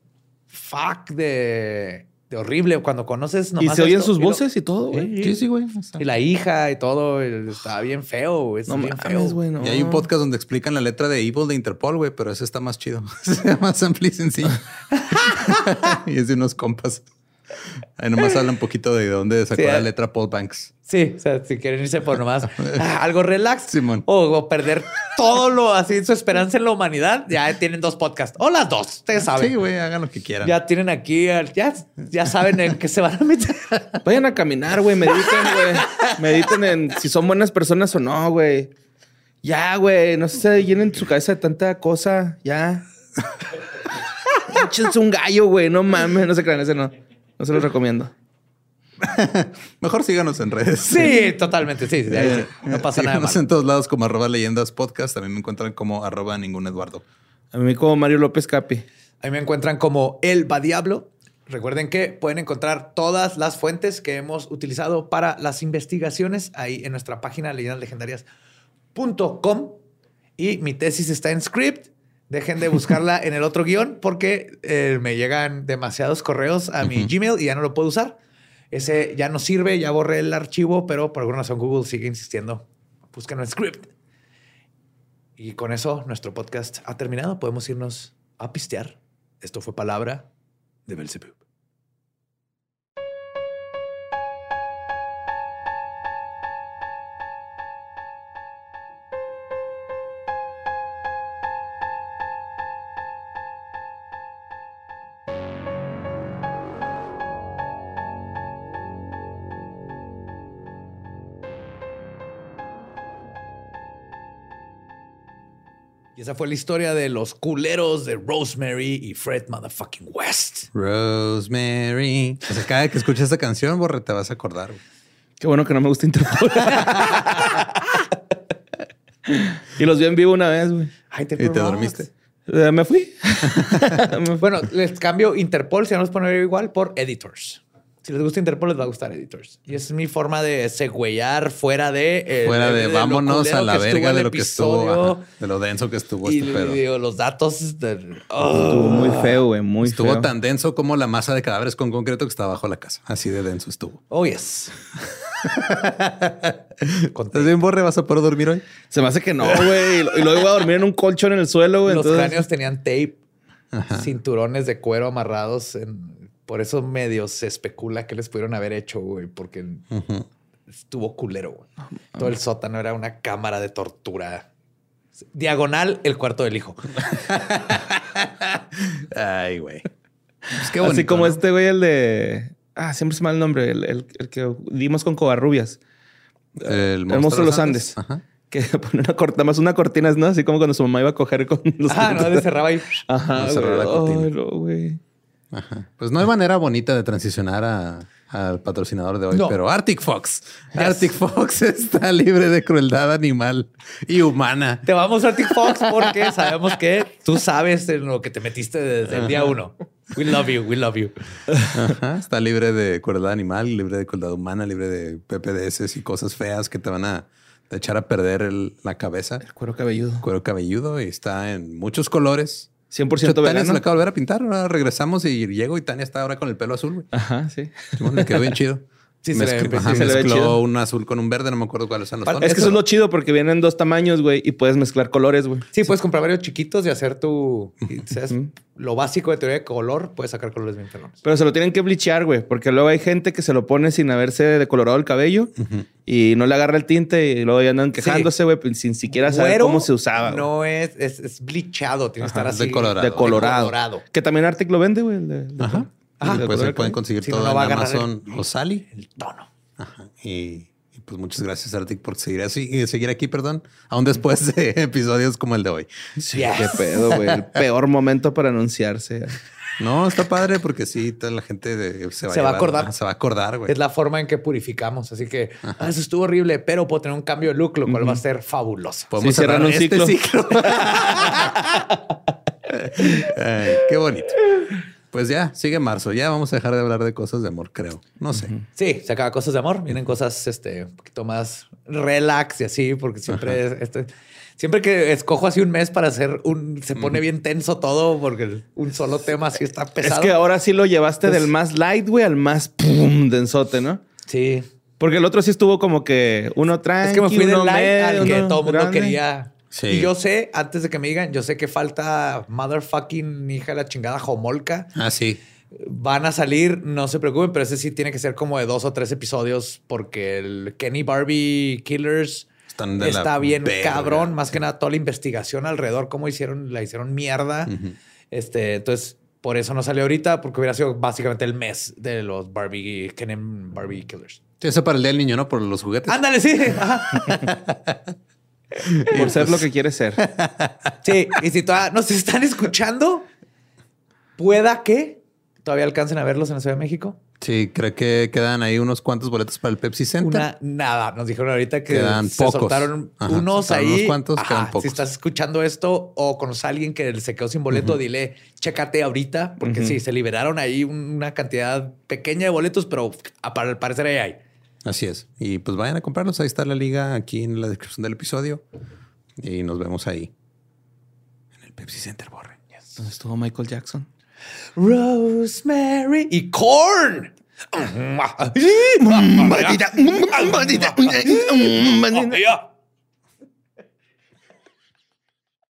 fuck de, de horrible. Cuando conoces ¿Y nomás se oyen esto, sus y lo- voces y todo, güey? Sí, sí, güey. está. Y la hija y todo. y Está bien feo. güey, Está No bien mames, feo. güey, no. Y hay un podcast donde explican la letra de Evil de Interpol, güey, pero ese está más chido. Se llama Sample y sencillo. [LAUGHS] y es de unos compas. Ahí nomás habla un poquito de dónde sacó Sí, la eh. letra Paul Banks. Sí, o sea, si quieren irse por nomás [LAUGHS] ah, algo relax Simón. O, o perder todo lo así, su esperanza en la humanidad, ya tienen dos podcasts. O las dos, ustedes saben. Sí, güey, hagan lo que quieran. ya tienen aquí, al- ya, ya saben en qué se van a meter. [LAUGHS] Vayan a caminar, güey. Mediten, güey. Mediten en si son buenas personas o no, güey. Ya, güey. No se llenen su cabeza de tanta cosa. Ya. [LAUGHS] Échense un gallo, güey. No mames. No se crean, ese no. No se los recomiendo. [LAUGHS] Mejor síganos en redes. Sí, totalmente, sí, sí, ahí sí. no pasa nada Síganos más. en todos lados como arroba leyendas podcast. También me encuentran como arroba ningún Eduardo. A mí como Mario López Capi. Ahí me encuentran como El Va Diablo. Recuerden que pueden encontrar todas las fuentes que hemos utilizado para las investigaciones ahí en nuestra página leyendaslegendarias.com. Y mi tesis está en script. Dejen de buscarla en el otro guion porque eh, me llegan demasiados correos a mi Gmail y ya no lo puedo usar. Ese ya no sirve, ya borré el archivo, pero por alguna razón Google sigue insistiendo. Búsquenlo en script. Y con eso nuestro podcast ha terminado. Podemos irnos a pistear. Esto fue palabra de Belzebub. Esa fue la historia de los culeros de Rosemary y Fred Motherfucking West. Rosemary. O sea, cada vez que escuches esta canción, borre, te vas a acordar. güey. Qué bueno que no me gusta Interpol. [LAUGHS] y los vi en vivo una vez, güey. Ay, te Y te dormiste. Eh, [LAUGHS] [LAUGHS] me fui. Bueno, les cambio Interpol, si no los poner igual, por Editors. Si les gusta Interpol, les va a gustar Editors. Y esa es mi forma de següeyar fuera de... eh, Fuera de, vámonos a la verga el de lo que estuvo, ajá, de lo denso que estuvo Y este pedo. digo, los datos... de- Estuvo muy feo, güey. Muy Estuvo feo. tan denso como la masa de cadáveres con concreto que está bajo la casa. Así de denso estuvo. Oh, yes. [LAUGHS] ¿Estás bien, Borre? ¿Vas a poder dormir hoy? Se me hace que no, güey. Y luego iba a dormir en un colchón en el suelo, güey. Los entonces- cráneos tenían tape, cinturones de cuero amarrados. en- por eso medio se especula que les pudieron haber hecho, güey, porque estuvo culero. güey. Todo el sótano era una cámara de tortura. Diagonal, el cuarto del hijo. [LAUGHS] Ay, güey. Pues qué Así bonito, como ¿no? este güey, el de. Ah, siempre se me va el nombre. El, el- el que dimos con Covarrubias. El monstruo de los Andes. Ajá. Que [LAUGHS] pone una cortina, más una cortina, ¿no? Así como cuando su mamá iba a coger con los. Ah, no, le cerraba ahí. Ajá, No cerraba la cortina. Ay, no, güey. Ajá. Pues no hay manera bonita de transicionar a- al patrocinador de hoy, No. pero Arctic Fox. Arctic Fox [LAUGHS] está libre de crueldad animal y humana. Te vamos Arctic Fox porque sabemos que tú sabes en lo que te metiste desde el día uno. We love you, we love you. Ajá. Está libre de crueldad animal, libre de crueldad humana, libre de PPDS y cosas feas que te van a echar a perder el- la cabeza. Cuero cabelludo. Cuero cabelludo y está en muchos colores. 100% Tania se vegano. la acaba de volver a pintar. Ahora regresamos y llego y Tania está ahora con el pelo azul. güey. Ajá, sí. Le quedó bien chido. [LAUGHS] Sí, se le- Mezcl- ajá, sí se le ve mezcló chido. un azul con un verde, no me acuerdo cuáles son los tonos. Es que eso es lo chido porque vienen dos tamaños, güey, y puedes mezclar colores, güey. Sí, puedes comprar varios chiquitos y hacer tu... lo básico de teoría de color, puedes sacar colores bien pelones. Pero se lo tienen que bleachar, güey, porque luego hay gente que se lo pone sin haberse decolorado el cabello y no le agarra el tinte y luego ya andan quejándose, güey, pues, sin siquiera saber Güero cómo se usaba. No es, es, es blichado, tiene que estar así. decolorado. de colorado. Decolorado. Que también Arctic lo vende, güey. Ajá. El Y de pues color ahí pueden conseguir Si todo no va a en Amazon el- o Sally. El tono. Ajá. Y, y, pues muchas gracias, Arctic, por seguir así, y seguir aquí, perdón, aún después de [LAUGHS] episodios como el de hoy. Sí, qué pedo, güey. El peor momento para anunciarse. No, está padre porque sí, toda la gente de- se va, Se va a llevar- acordar. Se va a acordar, güey. Es la forma en que purificamos. Así que ah, eso estuvo horrible, pero puedo tener un cambio de look, lo cual va a ser fabuloso. Podemos Sí, cerrar un este ciclo. ciclo. [LAUGHS] Ay, qué bonito. [LAUGHS] Pues ya, sigue marzo. Ya vamos a dejar de hablar de cosas de amor, creo. No sé. Sí, se acaba cosas de amor. Vienen cosas este, un poquito más relax y así, porque siempre es- este, siempre que escojo así un mes para hacer un, se pone bien tenso todo, porque un solo tema así está pesado. Es que ahora sí lo llevaste Pues- del más light, güey, al más pum, densote, ¿no? Sí. Porque el otro sí estuvo como que uno tranqui, Es que me fui del light al que todo el mundo grande. quería. Sí. Y yo sé, antes de que me digan, yo sé que falta motherfucking hija de la chingada Homolka. Ah, sí. Van a salir, no se preocupen, pero ese sí tiene que ser como de dos o tres episodios porque el Kenny Barbie Killers está bien verga. cabrón. Más que nada toda la investigación alrededor, cómo hicieron, la hicieron mierda. Este, entonces, por eso no salió ahorita, porque hubiera sido básicamente el mes de los Barbie, Kenny Barbie Killers. Eso para el día del niño, ¿no? Por los juguetes. Ándale, sí. [LAUGHS] [LAUGHS] [LAUGHS] Por ser lo que quiere ser. [LAUGHS] Sí, y si todavía nos están escuchando, pueda que todavía alcancen a verlos en la Ciudad de México. Sí, creo que quedan ahí unos cuantos boletos para el Pepsi Center. Una nada. Nos dijeron ahorita que Quedan se pocos. soltaron Ajá, unos soltaron ahí. unos cuantos, Ajá, quedan pocos. Si estás escuchando esto o conoces a alguien que se quedó sin boleto, dile, chécate ahorita, porque sí, se liberaron ahí un- una cantidad pequeña de boletos, pero a- para el parecer ahí hay. Así es. Y pues vayan a comprarlos. Ahí está la liga aquí en la descripción del episodio. Y nos vemos ahí. En el Pepsi Center, borre. ¿Dónde estuvo Michael Jackson? Rosemary y Corn.